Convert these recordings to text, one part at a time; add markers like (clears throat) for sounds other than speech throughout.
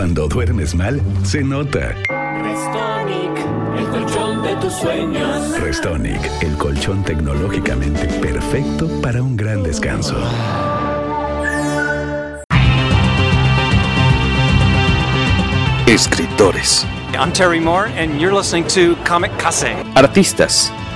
Cuando duermes mal, se nota. Restonic, el colchón de tus sueños. Restonic, el colchón tecnológicamente perfecto para un gran descanso. Escritores. I'm Terry Moore, and you're listening to Comic Case. Artistas.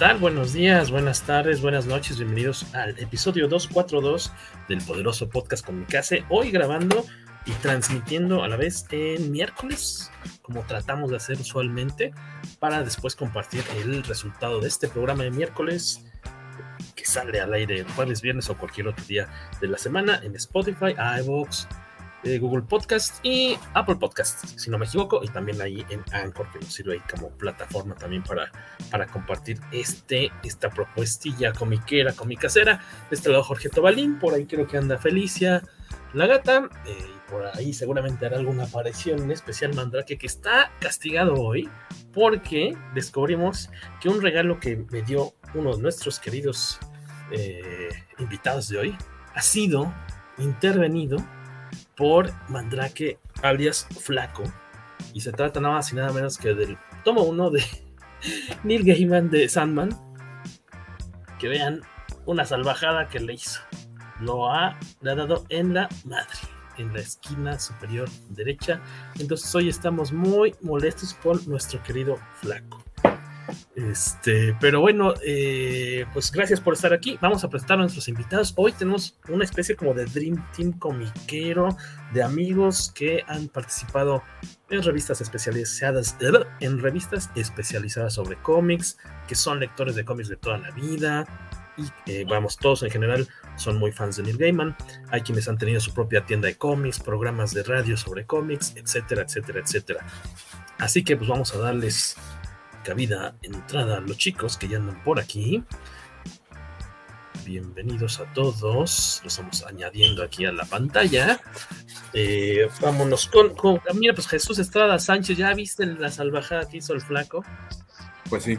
Tal? Buenos días, buenas tardes, buenas noches, bienvenidos al episodio 242 del poderoso podcast Comicase. Hoy grabando y transmitiendo a la vez en miércoles, como tratamos de hacer usualmente, para después compartir el resultado de este programa de miércoles que sale al aire jueves, viernes o cualquier otro día de la semana en Spotify, iVoox, eh, Google Podcast y Apple Podcast, si no me equivoco, y también ahí en Anchor, que nos sirve ahí como plataforma también para, para compartir este, esta propuestilla comiquera, comicasera. De este lado Jorge Tobalín, por ahí creo que anda Felicia, la gata, eh, y por ahí seguramente hará alguna aparición en especial Mandrake, que está castigado hoy, porque descubrimos que un regalo que me dio uno de nuestros queridos eh, invitados de hoy ha sido intervenido por Mandrake alias Flaco. Y se trata nada más y nada menos que del tomo 1 de (laughs) Neil Gaiman de Sandman. Que vean una salvajada que le hizo. Lo ha, le ha dado en la madre, en la esquina superior derecha. Entonces hoy estamos muy molestos por nuestro querido Flaco. Este, pero bueno, eh, pues gracias por estar aquí. Vamos a presentar a nuestros invitados. Hoy tenemos una especie como de Dream Team comiquero de amigos que han participado en revistas especializadas, en revistas especializadas sobre cómics, que son lectores de cómics de toda la vida. Y eh, vamos, todos en general son muy fans de Neil Gaiman. Hay quienes han tenido su propia tienda de cómics, programas de radio sobre cómics, etcétera, etcétera, etcétera. Así que pues vamos a darles cabida, entrada a los chicos que ya andan por aquí. Bienvenidos a todos. Lo estamos añadiendo aquí a la pantalla. Eh, vámonos con, con, Mira, pues Jesús Estrada Sánchez, ¿ya viste la salvajada que hizo el flaco? Pues sí.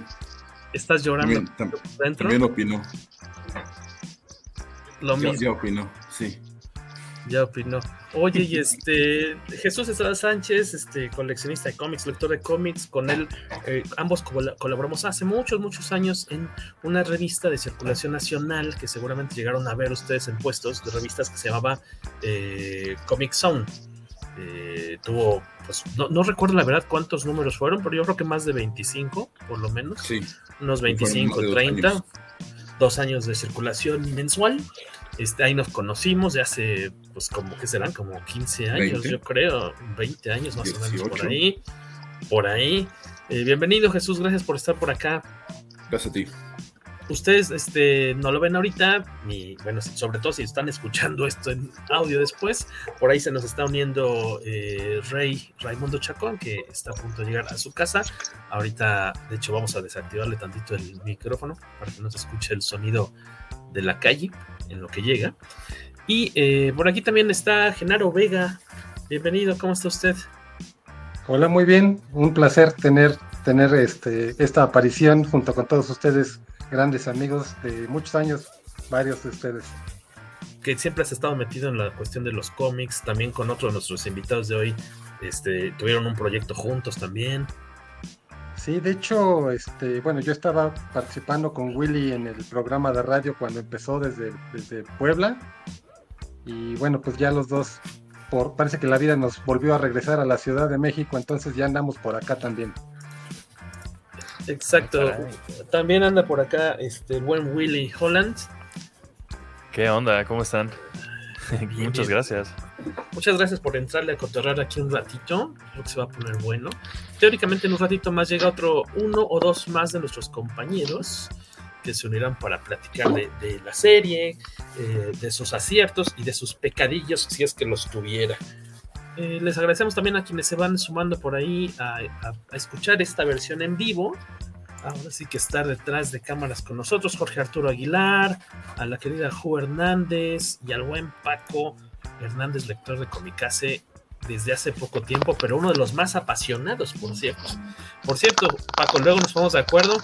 ¿Estás llorando también, tam dentro? También opinó. Lo mismo. Ya opinó, sí. Ya opinó. Oye, y este Jesús Estrada Sánchez, este coleccionista de cómics, lector de cómics, con él eh, ambos col colaboramos hace muchos, muchos años en una revista de circulación nacional que seguramente llegaron a ver ustedes en puestos de revistas que se llamaba eh, Comic Zone. Eh, tuvo, pues, no, no, recuerdo la verdad cuántos números fueron, pero yo creo que más de 25, por lo menos. Sí. Unos 25, 30. Años. Dos años de circulación mensual. Este, ahí nos conocimos de hace, pues como que serán como 15 años, 20. yo creo, 20 años más 18. o menos por ahí. Por ahí. Eh, bienvenido Jesús, gracias por estar por acá. Gracias a ti. Ustedes este, no lo ven ahorita, y bueno, sobre todo si están escuchando esto en audio después, por ahí se nos está uniendo eh, Rey Raimundo Chacón, que está a punto de llegar a su casa. Ahorita, de hecho, vamos a desactivarle tantito el micrófono para que no se escuche el sonido de la calle en lo que llega. Y eh, por aquí también está Genaro Vega. Bienvenido, ¿cómo está usted? Hola, muy bien. Un placer tener, tener este, esta aparición junto con todos ustedes, grandes amigos de muchos años, varios de ustedes. Que siempre has estado metido en la cuestión de los cómics, también con otro de nuestros invitados de hoy. Este, tuvieron un proyecto juntos también. Sí, de hecho, este, bueno, yo estaba participando con Willy en el programa de radio cuando empezó desde, desde Puebla. Y bueno, pues ya los dos, por, parece que la vida nos volvió a regresar a la Ciudad de México, entonces ya andamos por acá también. Exacto. También anda por acá este buen Willy Holland. ¿Qué onda? ¿Cómo están? (laughs) Muchas gracias. Muchas gracias por entrarle a cotorrar aquí un ratito. Creo que se va a poner bueno. Teóricamente en un ratito más llega otro uno o dos más de nuestros compañeros que se unirán para platicar de, la serie, eh, de sus aciertos y de sus pecadillos si es que los tuviera. Eh, les agradecemos también a quienes se van sumando por ahí a, a, escuchar esta versión en vivo. Ahora sí que está detrás de cámaras con nosotros Jorge Arturo Aguilar, a la querida Ju Hernández y al buen Paco Hernández, lector de Comicase desde hace poco tiempo, pero uno de los más apasionados, por cierto. Por cierto, Paco, luego nos ponemos de acuerdo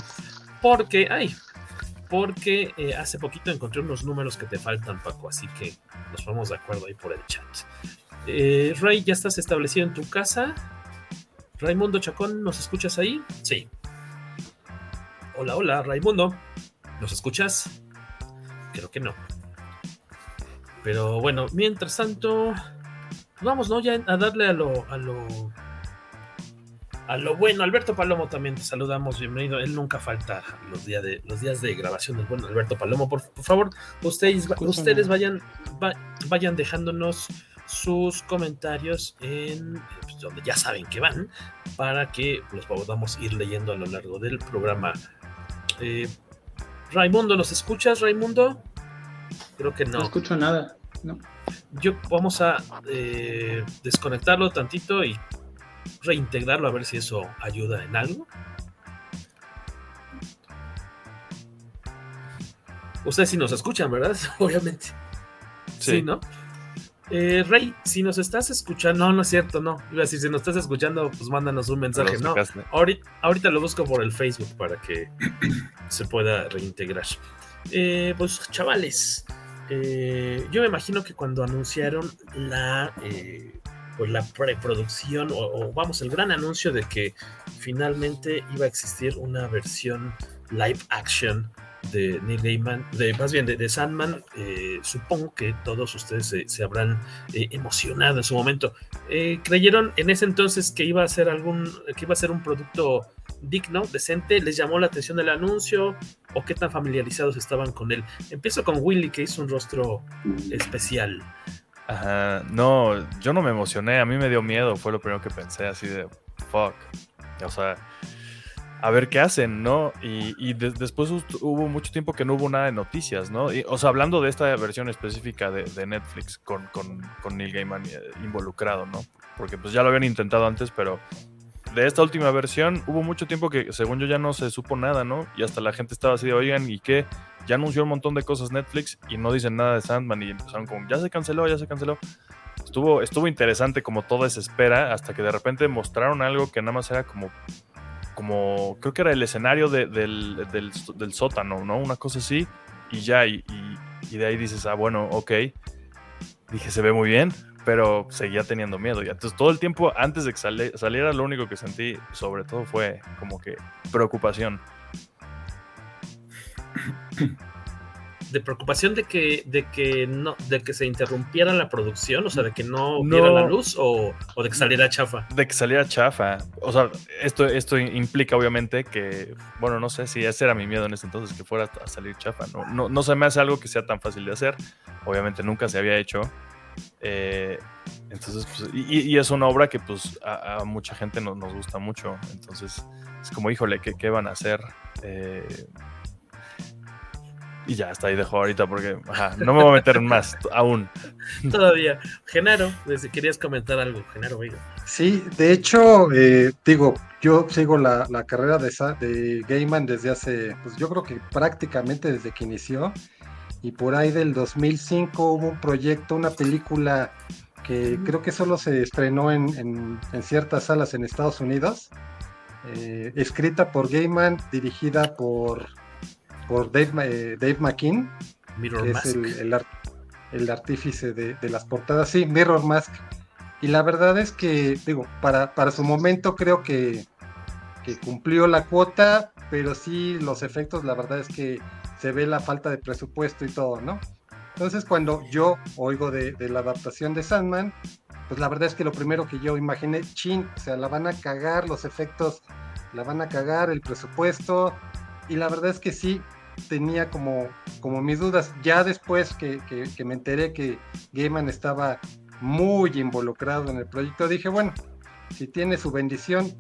porque, ay, porque eh, hace poquito encontré unos números que te faltan, Paco, así que nos ponemos de acuerdo ahí por el chat. Eh, Ray, ¿ya estás establecido en tu casa? Raimundo Chacón, ¿nos escuchas ahí? Sí. Hola, hola, Raimundo. ¿Nos escuchas? Creo que no. Pero bueno, mientras tanto, vamos, ¿no? Ya a darle a lo, a lo, a lo bueno. Alberto Palomo también te saludamos, bienvenido. Él nunca falta los días de, los días de grabación del bueno Alberto Palomo. Por, por favor, ustedes, ustedes vayan, va, vayan dejándonos sus comentarios en pues, donde ya saben que van para que los podamos ir leyendo a lo largo del programa. Eh, Raimundo, ¿nos escuchas, Raimundo? Creo que no. No escucho nada. No. Yo vamos a eh, desconectarlo tantito y reintegrarlo a ver si eso ayuda en algo. Ustedes sí nos escuchan, ¿verdad? (laughs) Obviamente. Sí, ¿Sí ¿no? Eh, Rey, si nos estás escuchando, no, no es cierto, no. Iba a decir, si nos estás escuchando, pues mándanos un mensaje. No, ahorita, ahorita, lo busco por el Facebook para que se pueda reintegrar. Eh, pues, chavales, eh, yo me imagino que cuando anunciaron la, eh, pues la preproducción, o, vamos, el gran anuncio de que finalmente iba a existir una versión live action de Neil Gaiman, de, más bien de, Sandman, eh, supongo que todos ustedes se, se habrán eh, emocionado en su momento. Eh, ¿Creyeron en ese entonces que iba a ser algún, que iba a ser un producto digno, decente? ¿Les llamó la atención el anuncio? ¿O qué tan familiarizados estaban con él? Empiezo con Willy, que hizo un rostro especial. Ajá, no, yo no me emocioné, a mí me dio miedo, fue lo primero que pensé, así de, fuck. O sea, a ver qué hacen, ¿no? Y, y de, después hubo mucho tiempo que no hubo nada de noticias, ¿no? O sea, hablando de esta versión específica de, Netflix con, con, con, Neil Gaiman eh, involucrado, ¿no? Porque pues ya lo habían intentado antes, pero de esta última versión hubo mucho tiempo que según yo ya no se supo nada, ¿no? Y hasta la gente estaba así de, oigan, ¿y qué? Ya anunció un montón de cosas Netflix y no dicen nada de Sandman y empezaron como, ya se canceló, ya se canceló. Estuvo, estuvo interesante como toda esa espera hasta que de repente mostraron algo que nada más era como como, creo que era el escenario de, del, del, del, sótano, ¿no? Una cosa así, y ya, y, y, y, de ahí dices, ah, bueno, ok. Dije, se ve muy bien, pero seguía teniendo miedo. Y entonces todo el tiempo antes de que sali saliera, lo único que sentí, sobre todo, fue como que preocupación. de preocupación de que de que no de que se interrumpiera la producción o sea de que no, no la luz o, o, de que saliera chafa de que saliera chafa. O sea esto esto implica obviamente que bueno no sé si ese era mi miedo en ese entonces que fuera a salir chafa no no, no se me hace algo que sea tan fácil de hacer. Obviamente nunca se había hecho eh, entonces pues, y, y, es una obra que pues a, a mucha gente no, nos gusta mucho entonces es como híjole qué, qué van a hacer eh, y ya, hasta ahí dejo ahorita porque ajá, no me voy a meter más aún. (laughs) Todavía. Genaro, si querías comentar algo, Genaro, oiga. Sí, de hecho, eh, digo, yo sigo la, la carrera de, de Gaiman desde hace, pues yo creo que prácticamente desde que inició. Y por ahí del 2005 hubo un proyecto, una película que creo que solo se estrenó en, en, en ciertas salas en Estados Unidos. Eh, escrita por Gaiman, dirigida por por Dave, eh, Dave McKean, Mirror que Mask. es el, el, art, el artífice de, de, las portadas. Sí, Mirror Mask. Y la verdad es que, digo, para, para su momento creo que, que, cumplió la cuota, pero sí los efectos, la verdad es que se ve la falta de presupuesto y todo, ¿no? Entonces cuando yo oigo de, la adaptación de Sandman, pues la verdad es que lo primero que yo imaginé, chin, o sea, la van a cagar los efectos la van a cagar, el presupuesto, y la verdad es que sí, tenía como, como mis dudas. Ya después que, que, me enteré que Gaiman estaba muy involucrado en el proyecto, dije, bueno, si tiene su bendición,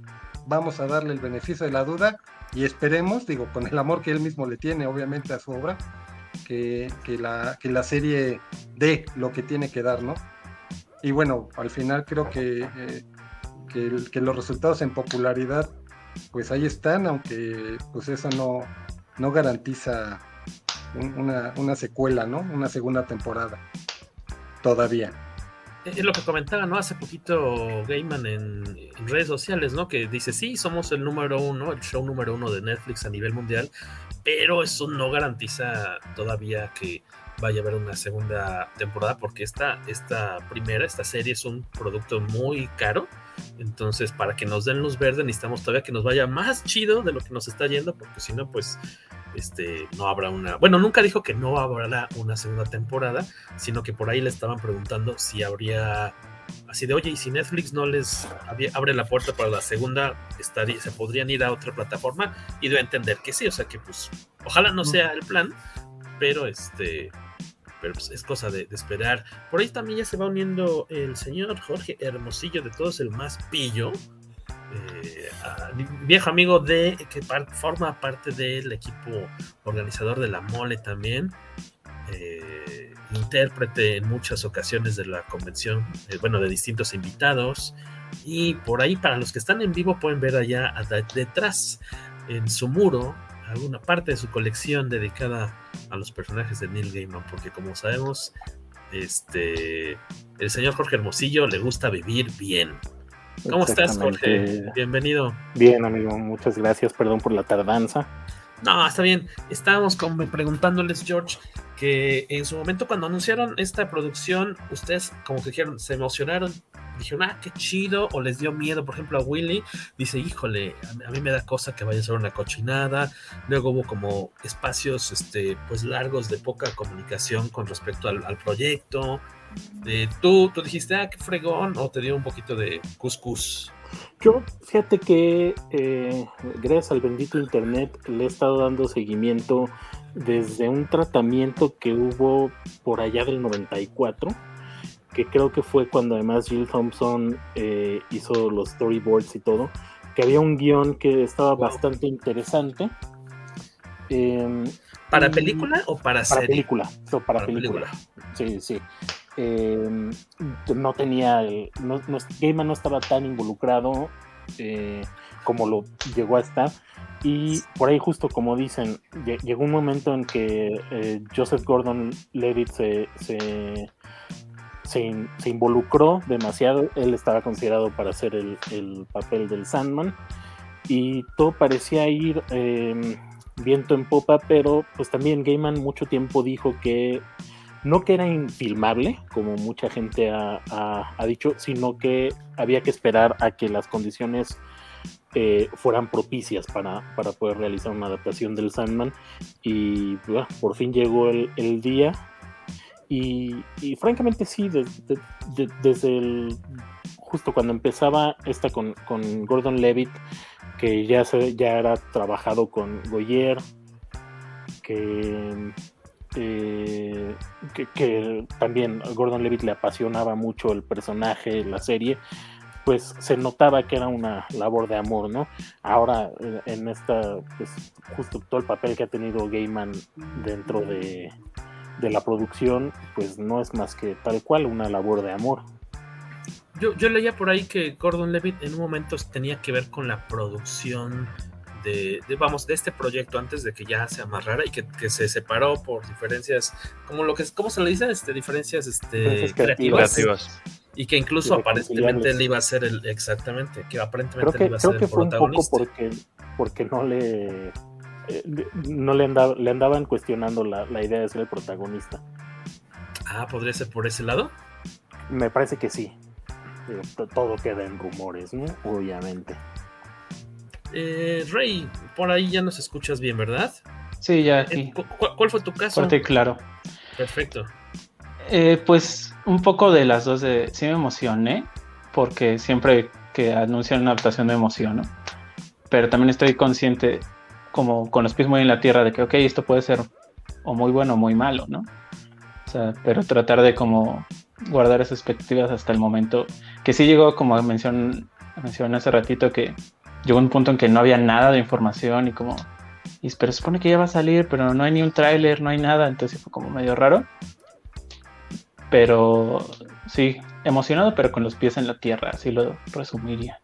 vamos a darle el beneficio de la duda y esperemos, digo, con el amor que él mismo le tiene, obviamente, a su obra, que, que, la, que la serie dé lo que tiene que dar, ¿no? Y bueno, al final creo que, eh, que, los resultados en popularidad, pues ahí están, aunque pues eso no, no garantiza una, una secuela, ¿no? Una segunda temporada. Todavía es lo que comentaba, ¿no? Hace poquito Gaiman en, redes sociales, ¿no? Que dice, sí, somos el número uno, el show número uno de Netflix a nivel mundial, pero eso no garantiza todavía que vaya a haber una segunda temporada, porque esta, esta primera, esta serie es un producto muy caro. Entonces, para que nos den luz verde, necesitamos todavía que nos vaya más chido de lo que nos está yendo, porque si no, pues este, no habrá una, bueno, nunca dijo que no habrá una segunda temporada, sino que por ahí le estaban preguntando si habría, así de, oye, y si Netflix no les abre la puerta para la segunda, estaría, se podrían ir a otra plataforma y debe entender que sí, o sea que pues, ojalá no sea el plan, pero este, pero pues, es cosa de, de, esperar. Por ahí también ya se va uniendo el señor Jorge Hermosillo de todos el más pillo, eh, viejo amigo de que forma parte del equipo organizador de la mole también. Eh, intérprete en muchas ocasiones de la convención, eh, bueno, de distintos invitados. Y por ahí, para los que están en vivo, pueden ver allá detrás, en su muro, alguna parte de su colección dedicada a los personajes de Neil Gaiman, porque como sabemos, este, el señor Jorge Hermosillo le gusta vivir bien. ¿Cómo estás, Jorge? Bienvenido. Bien, amigo, muchas gracias. Perdón por la tardanza. No, está bien. Estábamos como preguntándoles, George, que en su momento cuando anunciaron esta producción, ustedes como que dijeron, se emocionaron, dijeron, ah, qué chido, o les dio miedo, por ejemplo, a Willy, dice, híjole, a mí me da cosa que vaya a ser una cochinada. Luego hubo como espacios, este, pues largos de poca comunicación con respecto al, proyecto. ¿tú, tú dijiste, ah, qué fregón, o te dio un poquito de cuscús. Yo, fíjate que eh, gracias al bendito internet le he estado dando seguimiento desde un tratamiento que hubo por allá del 94, que creo que fue cuando además Jill Thompson eh, hizo los storyboards y todo, que había un guion que estaba bastante interesante. Em, ¿Para película o para, para Película, para, película. Sí, sí. Eh, no tenía, no, no, Gaiman no estaba tan involucrado eh, como lo llegó a estar. Y por ahí justo como dicen, llegó un momento en que eh, Joseph Gordon Levitt se, se, se, involucró demasiado. Él estaba considerado para hacer el, el papel del Sandman. Y todo parecía ir em, viento en popa, pero pues también Gaiman mucho tiempo dijo que no que era infilmable, como mucha gente ha, dicho, sino que había que esperar a que las condiciones eh, fueran propicias para, poder realizar una adaptación del Sandman. Y por fin llegó el, día. Y, francamente sí, desde el, justo cuando empezaba esta con, Gordon Levitt, que ya, se, ya era trabajado con Goyer, que eh, que, también a Gordon Levitt le apasionaba mucho el personaje, la serie, pues se notaba que era una labor de amor, ¿no? Ahora eh, en esta, pues justo todo el papel que ha tenido Gaiman dentro de, de la producción, pues no es más que tal cual una labor de amor. Yo, yo leía por ahí que Gordon Levitt en un momento tenía que ver con la producción de, vamos, de este proyecto antes de que ya se amarrara y que, se separó por diferencias, como lo que ¿cómo se le dice? Este, diferencias este, creativas. Y que incluso aparentemente él iba a ser el, exactamente, que aparentemente él iba a ser el protagonista. porque, porque no le eh, no le, andaba, le andaban cuestionando la, la idea de ser el protagonista. Ah, podría ser por ese lado. Me parece que sí. Todo queda en rumores, ¿no? Obviamente. Eh, Rey, por ahí ya nos escuchas bien, ¿verdad? Sí, ya eh, ¿Cuál fue tu caso? Fuerte claro. Perfecto. Eh, pues un poco de las dos de... Sí me emocioné, porque siempre que anuncian una adaptación me emociono. pero también estoy consciente, como con los pies muy en la tierra, de que, ok, esto puede ser o muy bueno o muy malo, ¿no? O sea, pero tratar de como guardar esas expectativas hasta el momento, que sí llegó, como mencioné, mencioné hace ratito, que llegó un punto en que no había nada de información y como, y, pero supone que ya va a salir, pero no hay ni un tráiler, no hay nada, entonces fue como medio raro. Pero sí, emocionado, pero con los pies en la tierra, así lo resumiría.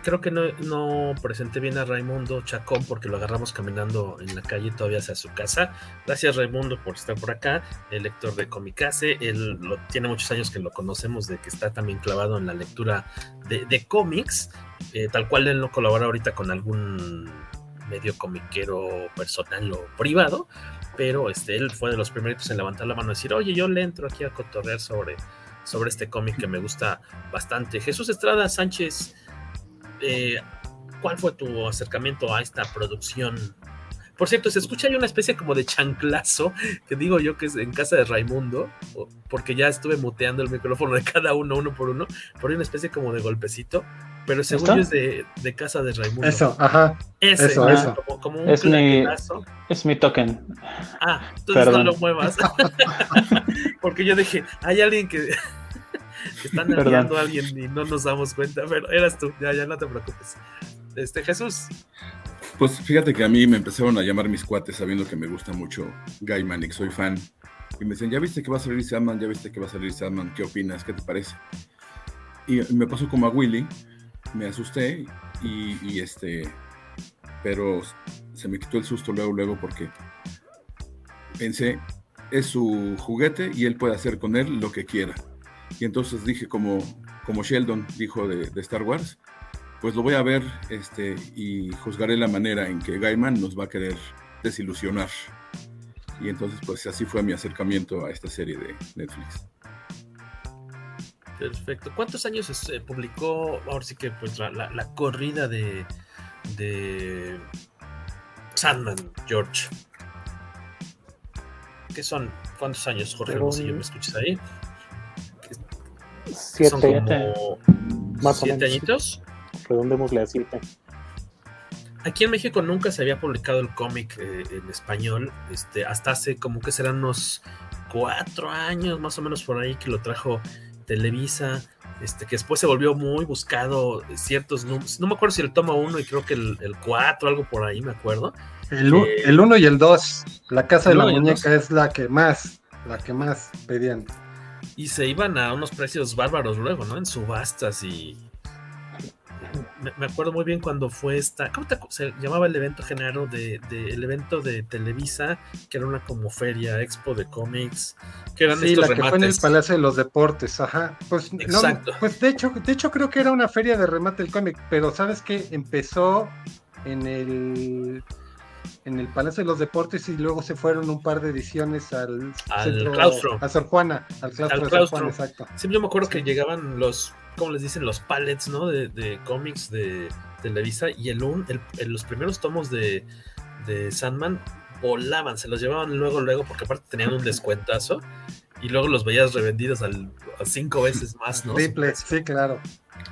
Creo que no, presenté bien a Raimundo Chacón porque lo agarramos caminando en la calle todavía hacia su casa. Gracias Raimundo por estar por acá, el lector de Comicase. Él tiene muchos años que lo conocemos, de que está también clavado en la lectura de, cómics. Eh, tal cual él no colabora ahorita con algún medio comiquero personal o privado, pero este, él fue de los primeritos en levantar la mano y decir, oye, yo le entro aquí a cotorrear sobre, sobre este cómic que me gusta bastante. Jesús Estrada Sánchez, eh, ¿cuál fue tu acercamiento a esta producción? Por cierto, se escucha ahí una especie como de chanclazo, que digo yo que es en casa de Raimundo, porque ya estuve muteando el micrófono de cada uno, uno por uno, por ahí una especie como de golpecito, pero según yo es de, de, casa de Raimundo. Eso, ajá. Ese, eso, ¿no? eso. Como, como un Es mi, es mi token. Ah, entonces Perdón. no lo muevas. (laughs) (laughs) Porque yo dije, hay alguien que, que está (laughs) Perdón. nerviando a alguien y no nos damos cuenta, pero eras tú, ya, ya no te preocupes. Este, Jesús, Pues fíjate que a mí me empezaron a llamar mis cuates sabiendo que me gusta mucho Gaiman y que soy fan. Y me decían, ¿ya viste que va a salir Sandman? ¿Ya viste que va a salir Sandman? ¿Qué opinas? ¿Qué te parece? Y me pasó como a Willy, me asusté y, y este, pero se me quitó el susto luego, luego porque pensé, es su juguete y él puede hacer con él lo que quiera. Y entonces dije, como, como Sheldon dijo de, de Star Wars, pues lo voy a ver este, y juzgaré la manera en que Gaiman nos va a querer desilusionar. Y entonces, pues así fue mi acercamiento a esta serie de Netflix. perfecto. ¿Cuántos años se publicó, ahora sí que pues la, la- la corrida de, de Sandman, George? ¿Qué son? ¿Cuántos años, Jorge Fueron- Hermosillo? ¿Me escuchas ahí? Siete, Son como más o siete menos. añitos. Redondémosle a siete. Aquí en México nunca se había publicado el cómic eh, en español, este, hasta hace como que serán unos cuatro años más o menos por ahí que lo trajo Televisa, este, que después se volvió muy buscado ciertos números, no me acuerdo si el tomo uno y creo que el, el cuatro, algo por ahí me acuerdo. El, Eh, el 1 y el 2. La casa de la uno muñeca es la que más, la que más pedían. Y se iban a unos precios bárbaros luego, ¿no? En subastas y... Me, me acuerdo muy bien cuando fue esta... ¿Cómo te se llamaba el evento, Genaro? De, de- el evento de Televisa, que era una como feria, expo de cómics, que eran Sí, estos la que fue en el. Palacio de los Deportes, ajá. Pues, no, Exacto. pues de hecho, de hecho creo que era una feria de remate del cómic, pero sabes que empezó en el en el Palacio de los Deportes y luego se fueron un par de ediciones al, Al claustro. a Sor Juana, al claustro al claustro. Juana, exacto. Yo me acuerdo que llegaban los, ¿cómo les dicen? Los pallets, ¿no? De, de cómics de Televisa y el, un- el- el- los primeros tomos de, de Sandman volaban, se los llevaban luego, luego, porque aparte tenían un descuentazo y luego los veías revendidos al, a cinco veces más, ¿no? Triple, sí, claro.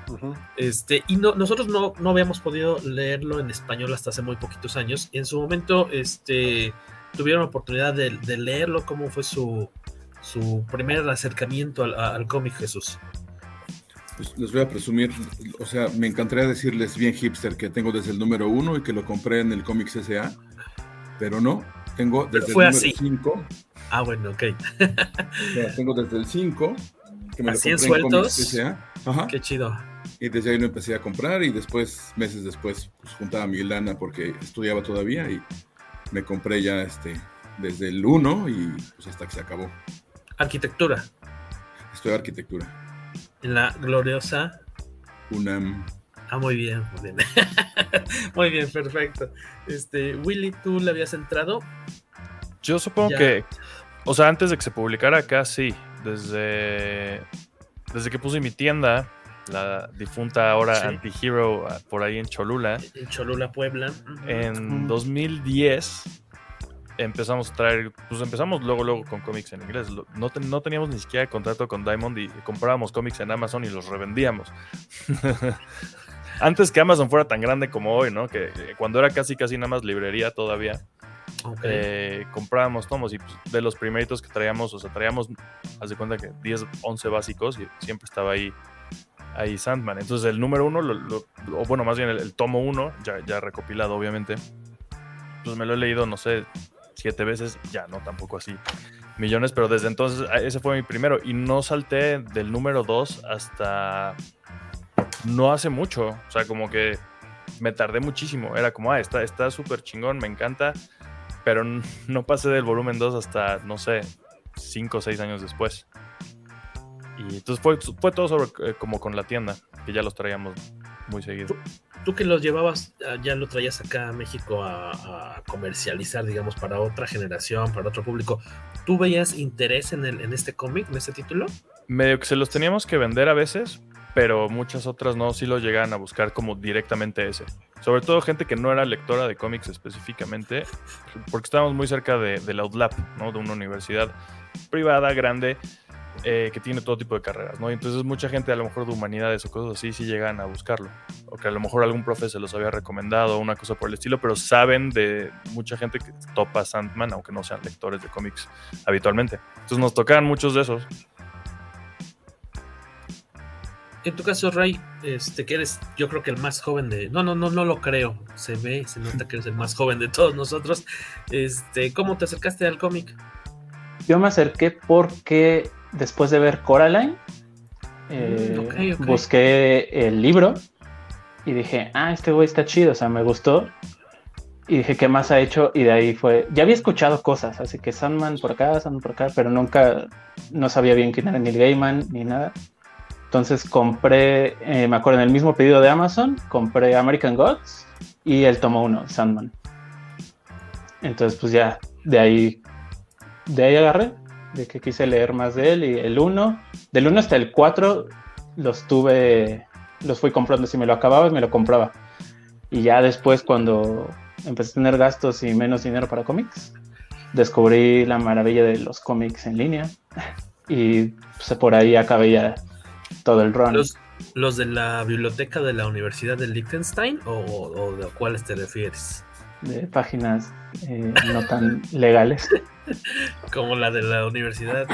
Ujú. Este, y no, nosotros no, no habíamos podido leerlo en español hasta hace muy poquitos años. Y en su momento, este, tuvieron la oportunidad de, de leerlo, cómo fue su, su primer acercamiento al, al cómic Jesús. Pues les voy a presumir, o sea, me encantaría decirles bien hipster que tengo desde el número uno y que lo compré en el Comics S.A., pero no, tengo desde fue el número así. 5, Ah, bueno, ok. tengo desde el 5, que me Así en lo compré en Comics sueltos. S.A., ajá, Qué chido. y desde ahí lo empecé a comprar y después, meses después, pues juntaba mi lana porque estudiaba todavía y me compré ya este, desde el 1 y pues hasta que se acabó. Arquitectura. Estudié arquitectura, En la gloriosa. UNAM. Ah, muy bien, muy bien. (laughs) muy bien, perfecto. Este, Willy, ¿tú le habías entrado? Yo supongo Ya. que, o sea, antes de que se publicara acá, sí. Desde, desde que puse mi tienda, la difunta ahora Sí. Antihero, ah, por ahí en Cholula, En Cholula, Puebla. En 2010 empezamos a traer, pues empezamos luego, luego con cómics en inglés. No, ten- no teníamos ni siquiera contrato con Diamond y comprábamos cómics en Amazon y los revendíamos. (laughs) antes que Amazon fuera tan grande como hoy, ¿no? Que cuando era casi casi nada más librería todavía. Eh, comprábamos tomos y pues, de los primeritos que traíamos, o sea, traíamos, haz de cuenta que 10, 11 básicos y siempre estaba ahí, ahí Sandman. Entonces el número uno, o bueno, más bien el, tomo uno, ya, ya recopilado obviamente, pues me lo he leído, no sé, siete veces, ya no, tampoco así millones, pero desde entonces ese fue mi primero. Y no salté del número dos hasta no hace mucho, o sea, como que me tardé muchísimo, era como, ah, está súper chingón, me encanta, pero no pasé del volumen 2 hasta, no sé, 5 o 6 años después. Y entonces fue, fue todo sobre eh, como con la tienda, que ya los traíamos muy seguido. ¿Tú, que los llevabas, ah, ya lo traías acá a México a, comercializar, digamos, para otra generación, para otro público, ¿tú veías interés en, el, en este cómic, en este título? Medio que se los teníamos que vender a veces, pero muchas otras no, sí lo llegan a buscar como directamente ese. Sobre todo gente que no era lectora de cómics específicamente, porque estábamos muy cerca de, la UDLAP, ¿no? De una universidad privada, grande, eh, que tiene todo tipo de carreras, ¿no? entonces mucha gente a lo mejor de humanidades o cosas así sí llegan a buscarlo. O que a lo mejor algún profe se los había recomendado una cosa por el estilo, pero saben de mucha gente que topa Sandman, aunque no sean lectores de cómics habitualmente. Entonces nos tocaban muchos de esos en tu caso, Ray, este, que eres, yo creo que el más joven de. No, no, no, no lo creo. Se ve, se nota que eres el más joven de todos nosotros. Este, ¿cómo te acercaste al cómic? Yo me acerqué porque después de ver Coraline, eh, busqué el libro y dije, ah, este güey está chido, o sea, me gustó. Y dije, ¿qué más ha hecho? Y de ahí fue. Ya había escuchado cosas, así que Sandman por acá, Sandman por acá, pero nunca, no sabía bien quién era ni el Gaiman ni nada. Entonces compré, eh, me acuerdo en el mismo pedido de Amazon, compré American Gods y el tomo 1, Sandman. Entonces pues ya de ahí, de ahí agarré, de que quise leer más de él y el 1, del 1 hasta el 4 los tuve, los fui comprando, si me lo acababa me lo compraba. Y ya después cuando empecé a tener gastos y menos dinero para cómics, descubrí la maravilla de los cómics en línea (laughs) y pues, por ahí acabé ya todo el run. ¿Los, de la biblioteca de la Universidad de Liechtenstein o, de cuáles te refieres? De páginas eh, no tan legales. (laughs) Como la de la Universidad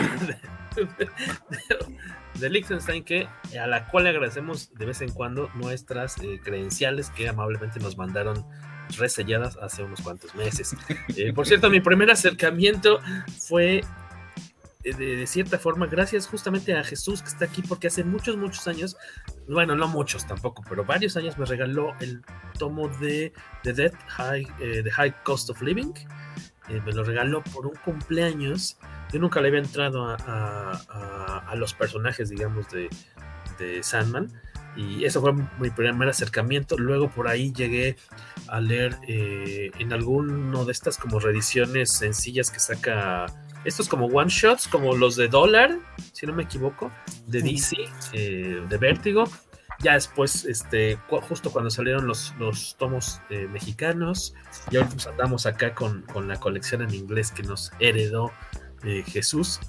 de, Liechtenstein, que, a la cual le agradecemos de vez en cuando nuestras eh, credenciales que amablemente nos mandaron reselladas hace unos cuantos meses. Eh, por cierto, mi primer acercamiento fue eh, de, cierta forma, gracias justamente a Jesús que está aquí, porque hace muchos, muchos años, bueno, no muchos tampoco, pero varios años me regaló el tomo de The High, eh, The High Cost of Living. Eh, me lo regaló por un cumpleaños. Yo nunca le había entrado a, los personajes, digamos, de, de Sandman. Y eso fue mi primer acercamiento. Luego por ahí llegué a leer en alguno de estas como reediciones sencillas que saca estos como one shots, como los de Dollar, si no me equivoco, de DC, eh, de Vértigo. Ya después, este, justo cuando salieron los, los tomos eh, mexicanos, ya nos andamos acá con, la colección en inglés que nos heredó eh, Jesús.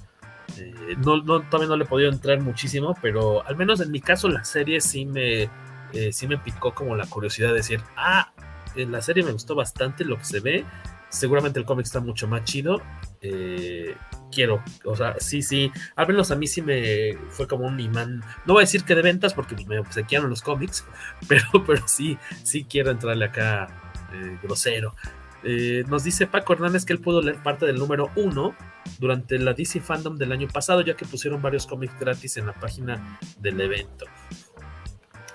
no, no, todavía no le he podido entrar muchísimo, pero al menos en mi caso la serie sí me, sí me picó como la curiosidad de decir, ah, en la serie me gustó bastante lo que se ve, seguramente el cómic está mucho más chido eh, quiero, o sea, sí, sí, al a mí sí me fue como un imán, no voy a decir que de ventas porque me obsequiaron los cómics, (laughs) pero, pero sí, sí quiero entrarle acá eh, grosero. Eh, nos dice Paco Hernández que él pudo leer parte del número 1 durante la DC Fandom del año pasado, ya que pusieron varios cómics gratis en la página del evento.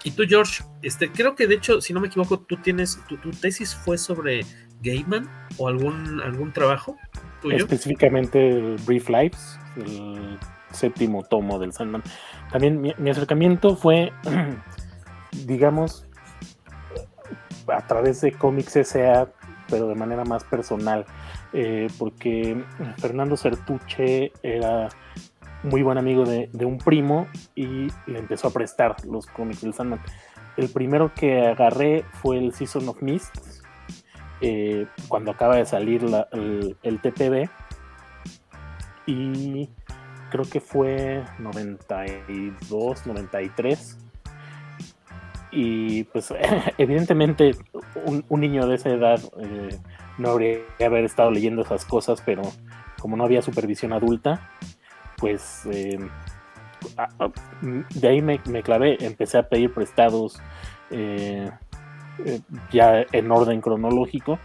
Y tú, George, este, creo que de hecho, si no me equivoco, tú tienes, tu, tu tesis fue sobre Gaiman o algún, algún trabajo. Específicamente Brief Lives, el séptimo tomo del Sandman. También mi, acercamiento fue, (clears throat) digamos, a través de cómics S.A., pero de manera más personal, eh, porque Fernando Certuche era muy buen amigo de, un primo y le empezó a prestar los cómics del Sandman. El primero que agarré fue el Season of Mist, eh, cuando acaba de salir el, el, TPB. Y creo que fue 92, 93. y pues (laughs) evidentemente un, niño de esa edad eh, no habría haber estado leyendo esas cosas, pero como no había supervisión adulta, pues eh, de ahí me, clavé, empecé a pedir prestados ya en orden cronológico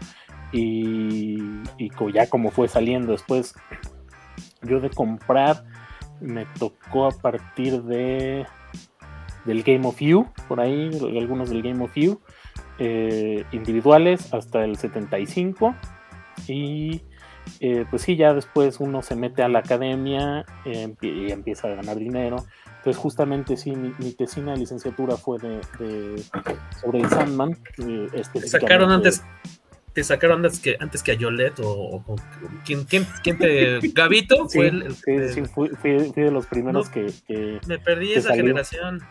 y, ya como fue saliendo después, yo de comprar me tocó a partir de del Game of You, por ahí, algunos del Game of You, eh, individuales hasta el 75. Y eh, pues sí, ya después uno se mete a la academia eh, y empieza a ganar dinero. Entonces justamente sí, mi, tesina de licenciatura fue de, sobre el Sandman. Sacaron antes te sacaron antes que antes que a Yolet o, ¿quién, quién, te (laughs) Gabito fue el, sí, fui, de los primeros que, me perdí esa generación.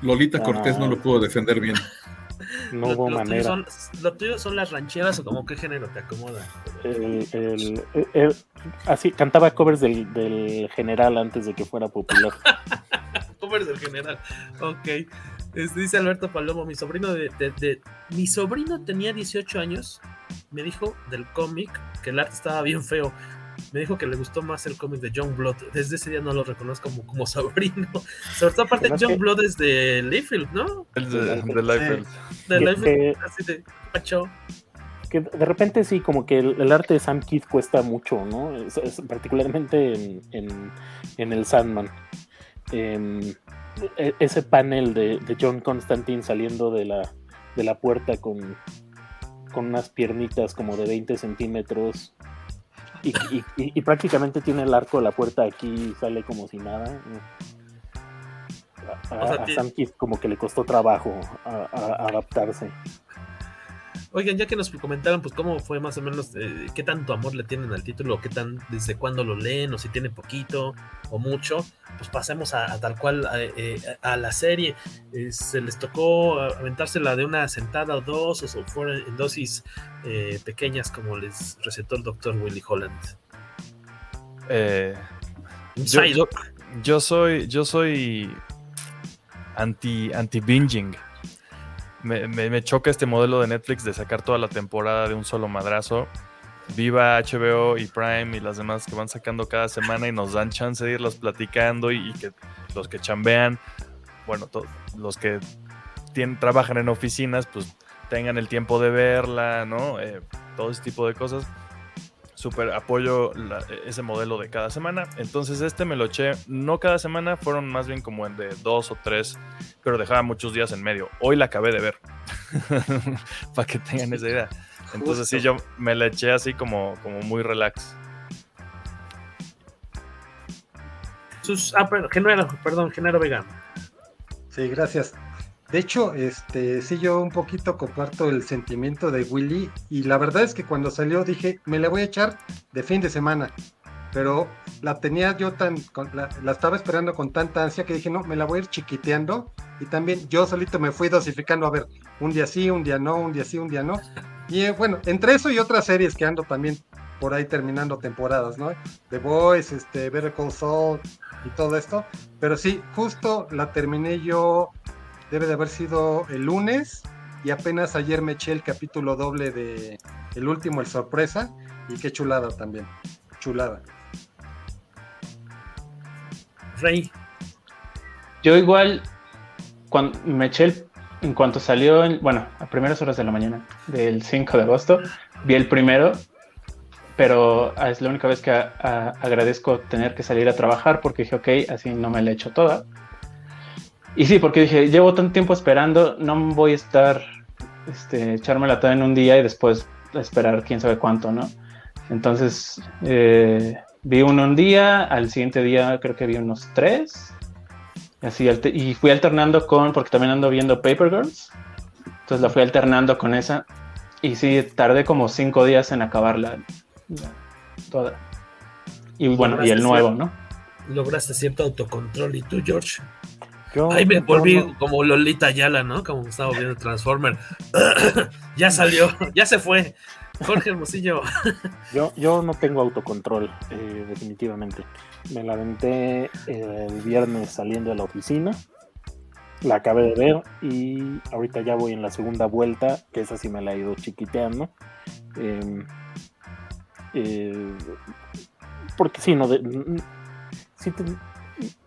Lolita Cortés no lo pudo defender bien no hubo manera. lo tuyo son las rancheras o como qué género te acomoda así cantaba covers del, del general antes de que fuera popular. (laughs) Covers del general ok. Dice Alberto Palomo, mi sobrino de, mi sobrino tenía 18 años, me dijo del cómic que el arte estaba bien feo. Me dijo que le gustó más el cómic de John Blood. Desde ese día no lo reconozco como, como (laughs) sobrino. Sobre todo aparte John Blood es de Layfield, ¿no? El de, de Layfield. De Layfield, así de pacho. Que de repente sí, como que el, arte de Sam Keith cuesta mucho, ¿no? particularmente en, en, en, el Sandman. Eh, e, ese panel de, John Constantine saliendo de la, de la puerta con, con unas piernitas como de 20 centímetros y, prácticamente tiene el arco de la puerta aquí y sale como si nada. A, Sam Keith como que le costó trabajo adaptarse. Oigan, ya que nos comentaron, pues cómo fue más o menos, eh, qué tanto amor le tienen al título, qué tan, desde cuándo lo leen, o si tiene poquito o mucho, pues pasemos a, tal cual a, eh, la serie. Eh, ¿Se les tocó aventársela de una sentada o dos, o fueron en dosis pequeñas como les recetó el doctor Willy Holland? yo, yo, soy, yo soy anti, anti binging me, choca este modelo de Netflix de sacar toda la temporada de un solo madrazo. Viva HBO y Prime y las demás que van sacando cada semana y nos dan chance de irlos platicando y, que los que chambean, bueno, los que tienen, trabajan en oficinas, pues tengan el tiempo de verla, ¿no? Eh, todo ese tipo de cosas súper apoyo ese modelo de cada semana. Entonces este me lo eché, no cada semana, fueron más bien como en de dos o tres, pero dejaba muchos días en medio. Hoy la acabé de ver, (laughs) para que tengan esa idea. Entonces sí, yo me la eché así como, como muy relax. Sus, ah, perdón, perdón, Genaro Vega. Sí, gracias. De hecho, este, sí, yo un poquito comparto el sentimiento de Willy y la verdad es que cuando salió dije, me la voy a echar de fin de semana, pero la tenía yo tan, la, estaba esperando con tanta ansia que dije, no, me la voy a ir chiquiteando y también yo solito me fui dosificando, a ver, un día sí, un día no, un día sí, un día no. Y eh, bueno, entre eso y otras series que ando también por ahí terminando temporadas, ¿no? The Boys, este, Better Call Saul y todo esto, pero sí, justo la terminé yo debe de haber sido el lunes y apenas ayer me eché el capítulo doble de el último, el sorpresa, y qué chulada también, chulada. Rey. Yo igual, cuando me eché en cuanto salió, bueno, a primeras horas de la mañana del 5 de agosto, vi el primero, pero es la única vez que agradezco tener que salir a trabajar porque dije, ok, así no me la echo toda. Y sí, porque dije, llevo tanto tiempo esperando, no voy a estar, este, echármela toda en un día y después esperar quién sabe cuánto, ¿no? Entonces, eh, vi uno un día, al siguiente día creo que vi unos tres, así, y fui alternando con, porque también ando viendo Paper Girls, entonces la fui alternando con esa, y sí, tardé como cinco días en acabarla toda. Y bueno, y el nuevo, ¿no? Lograste cierto autocontrol, ¿y tú, George? Ay, me volví como Lolita Yala, ¿no? Como estaba viendo Transformer. (coughs) ya salió, (laughs) ya se fue. Jorge Hermosillo. (laughs) yo, yo no tengo autocontrol, eh, definitivamente. Me la aventé el viernes saliendo de la oficina. la acabé de ver y ahorita ya voy en la segunda vuelta, que esa sí me la he ido chiquiteando. Em, eh, porque sí, no, sí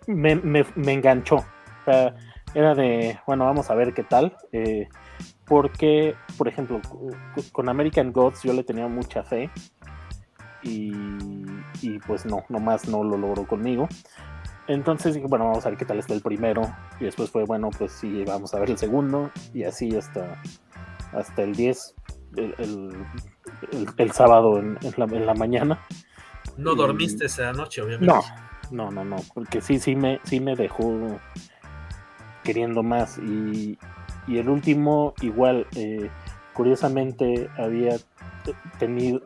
me, me, enganchó. O sea, era de, bueno, vamos a ver qué tal. Eh, porque, por ejemplo, con American Gods yo le tenía mucha fe y, y pues no, nomás no lo logró conmigo. Entonces dije, bueno, vamos a ver qué tal está el primero. Y después fue, bueno, pues sí, vamos a ver el segundo. Y así hasta, hasta el 10, el, sábado en, la, mañana. No dormiste esa noche, obviamente. No, no, no, no. Porque sí, sí me, sí me dejó queriendo más. Y, y el último, igual, eh, curiosamente había tenido,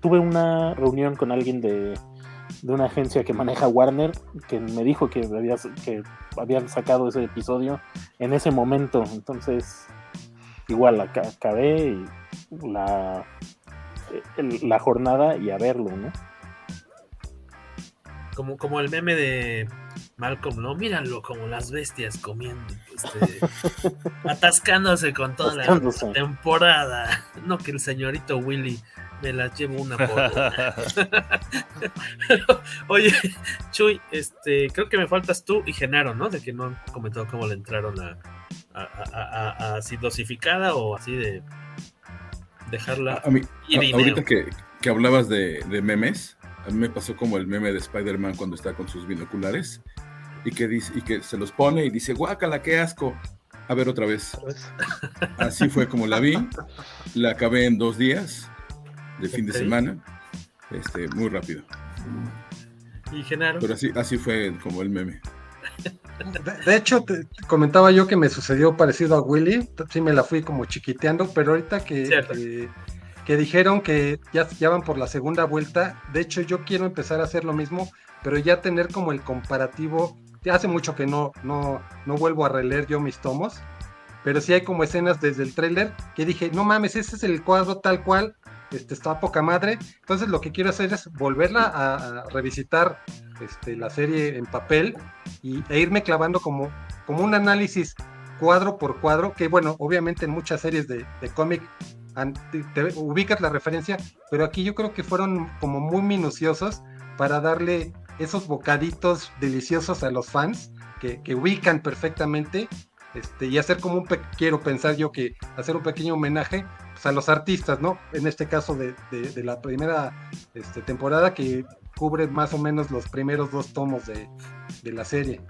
tuve una reunión con alguien de de una agencia que maneja Warner, que me dijo que, había, que habían sacado ese episodio en ese momento. Entonces, igual acabé la, la jornada y a verlo, ¿no? Como, como el meme de Malcolm, ¿no? Míralo como las bestias comiendo, este, (laughs) atascándose con toda la temporada. No que el señorito Willy me las llevo una por una. (laughs) Oye, Chuy, este, creo que me faltas tú y Genaro, ¿no? De que no han comentado cómo le entraron a, así dosificada o así de dejarla. A, mí, ahorita que, hablabas de, memes, a mí me pasó como el meme de Spider-Man cuando está con sus binoculares y que, dice, y que se los pone y dice, guácala, qué asco. A ver otra vez. Así fue como la vi. La acabé en dos días de fin de semana, este, muy rápido. Y Genaro. Pero así, así fue como el meme. De, hecho, te, comentaba yo que me sucedió parecido a Willy, sí me la fui como chiquiteando, pero ahorita que, que, dijeron que ya, ya van por la segunda vuelta, de hecho yo quiero empezar a hacer lo mismo, pero ya tener como el comparativo, ya hace mucho que no, no, no vuelvo a releer yo mis tomos, pero sí hay como escenas desde el tráiler que dije, no mames, ese es el cuadro tal cual, este, está poca madre. Entonces lo que quiero hacer es volverla a, revisitar este, la serie en papel y, e irme clavando como, como un análisis cuadro por cuadro, que bueno, obviamente en muchas series de, cómic te, ubicas la referencia, pero aquí yo creo que fueron como muy minuciosos para darle esos bocaditos deliciosos a los fans que, que ubican perfectamente este, y hacer como un, quiero pensar yo que hacer un pequeño homenaje pues, a los artistas, ¿no? En este caso de, la primera este, temporada que cubre más o menos los primeros dos tomos de, la serie.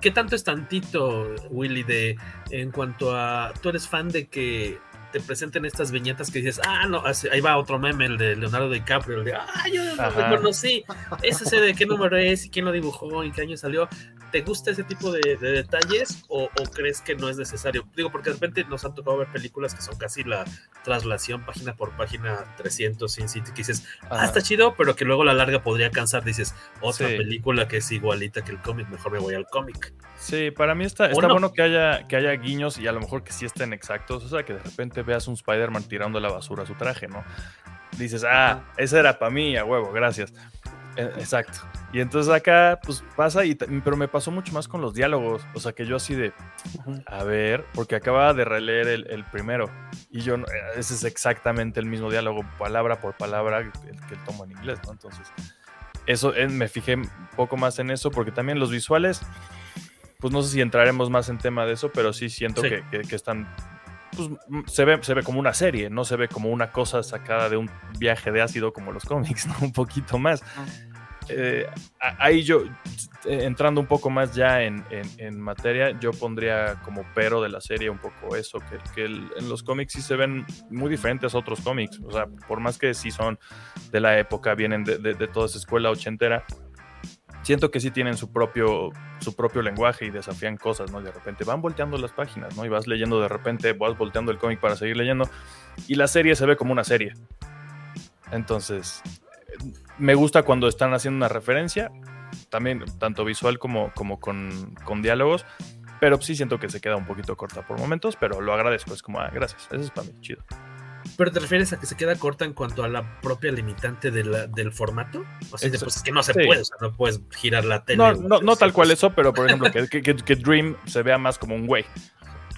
¿Qué tanto es tantito, Willy, de en cuanto a tú eres fan de que te presenten estas viñetas que dices, ah, no, ahí va otro meme, el de Leonardo DiCaprio, el de, ah, yo lo reconocí, ese sé de qué número es y quién lo dibujó y qué año salió. ¿Te gusta ese tipo de, detalles o, crees que no es necesario? Digo, porque de repente nos han tocado ver películas que son casi la traslación página por página 300 sin City, que dices, ah, está chido, pero que luego a la larga podría cansar. Dices, otra película que es igualita que el cómic, mejor me voy al cómic. Sí, para mí está, está bueno que haya, que haya guiños y a lo mejor que sí estén exactos. O sea, que de repente veas un Spider-Man tirando la basura a su traje, ¿no? Dices, ah, ese era para mí, a huevo, gracias. E, exacto. Y entonces acá, pues pasa, y, pero me pasó mucho más con los diálogos. O sea, que yo así de, a ver, porque acababa de releer el, primero. Y yo, ese es exactamente el mismo diálogo, palabra por palabra, el que tomo en inglés, ¿no? Entonces, eso eh, me fijé un poco más en eso, porque también los visuales, pues no sé si entraremos más en tema de eso, pero sí siento Que, que, están pues, se ve, se ve como una serie, no se ve como una cosa sacada de un viaje de ácido como los cómics, (laughs) ¿no? Un poquito más. Eh, ahí yo, eh, entrando un poco más ya en, materia, yo pondría como pero de la serie un poco eso, que, en los cómics sí se ven muy diferentes a otros cómics, o sea, por más que sí son de la época, vienen de, de, toda esa escuela ochentera, siento que sí tienen su propio, su propio lenguaje y desafían cosas, ¿no? De repente van volteando las páginas, ¿no? Y vas leyendo de repente, vas volteando el cómic para seguir leyendo, y la serie se ve como una serie. Entonces, me gusta cuando están haciendo una referencia, también tanto visual como, como con, diálogos, pero sí siento que se queda un poquito corta por momentos, pero lo agradezco, es como, ah, gracias, eso es para mí, chido. Pero te refieres a que se queda corta en cuanto a la propia limitante de la, del formato? O sea, pues es que no se puede, o sea, no puedes girar la tele. No, no, no tal cual eso, pero por ejemplo, (laughs) que, que, que, Dream se vea más como un güey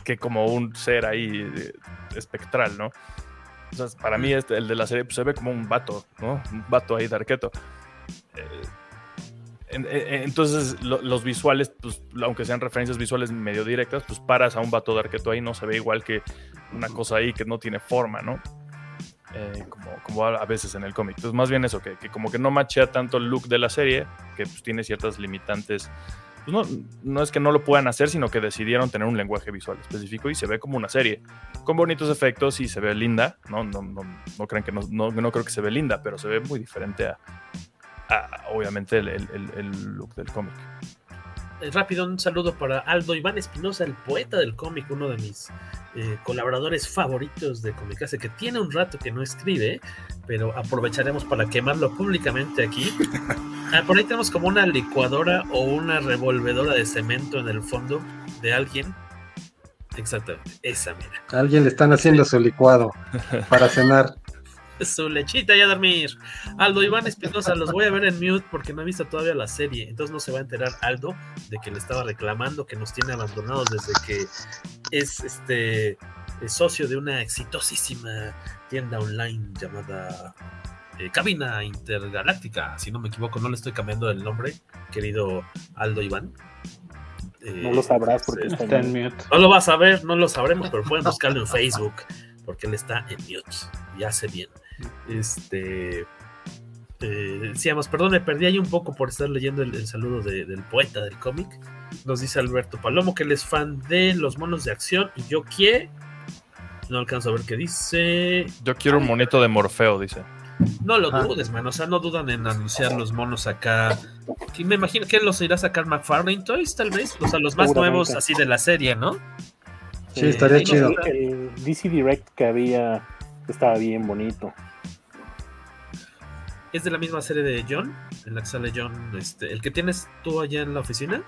que como un ser ahí eh, espectral, ¿no? Para mí este, el de la serie pues, se ve como un vato, ¿no? Un vato ahí de arqueto. Eh, entonces, los visuales, pues, aunque sean referencias visuales medio directas, pues paras a un vato de arqueto ahí, no se ve igual que una cosa ahí que no tiene forma, ¿no? Eh, como, como, a veces en el cómic. Entonces, más bien eso, que, como que no machea tanto el look de la serie, que pues, tiene ciertas limitantes. Pues no, no es que no lo puedan hacer, sino que decidieron tener un lenguaje visual específico y se ve como una serie, con bonitos efectos y se ve linda. No, no, no, no creen que no, no, no creo que se ve linda, pero se ve muy diferente a, obviamente el, el, look del cómic. Eh, rápido, un saludo para Aldo Iván Espinosa, el poeta del cómic, uno de mis eh, colaboradores favoritos de Comicase, que tiene un rato que no escribe, pero aprovecharemos para quemarlo públicamente aquí. (laughs) Ah, por ahí tenemos como una licuadora o una revolvedora de cemento en el fondo de alguien. Exactamente, esa mira. A alguien le están haciendo su licuado para cenar. Su lechita y a dormir. Aldo Iván Espinosa, los voy a ver en mute porque no he visto todavía la serie. Entonces no se va a enterar Aldo de que le estaba reclamando que nos tiene abandonados desde que es este socio de una exitosísima tienda online llamada eh, Cabina Intergaláctica. Si no me equivoco, no le estoy cambiando el nombre, querido Aldo Iván. no lo sabrás porque está en mute. No lo vas a ver, no lo sabremos, pero pueden buscarlo en Facebook porque él está en mute y hace bien. Este. Eh, decíamos, perdón, me perdí ahí un poco por estar leyendo el, saludo del poeta del cómic. Nos dice Alberto Palomo que él es fan de los monos de acción y yo quiero. No alcanzo a ver qué dice. Yo quiero un monito de Morfeo, dice. No lo dudes, man. O sea, no dudan en anunciar los monos acá. Y me imagino que los irá a sacar McFarlane Toys, tal vez. O sea, los más nuevos así de la serie, ¿no? Sí, estaría chido. El DC Direct que había estaba bien bonito. ¿Es de la misma serie de John? En la que sale John, este, el que tienes tú allá en la oficina.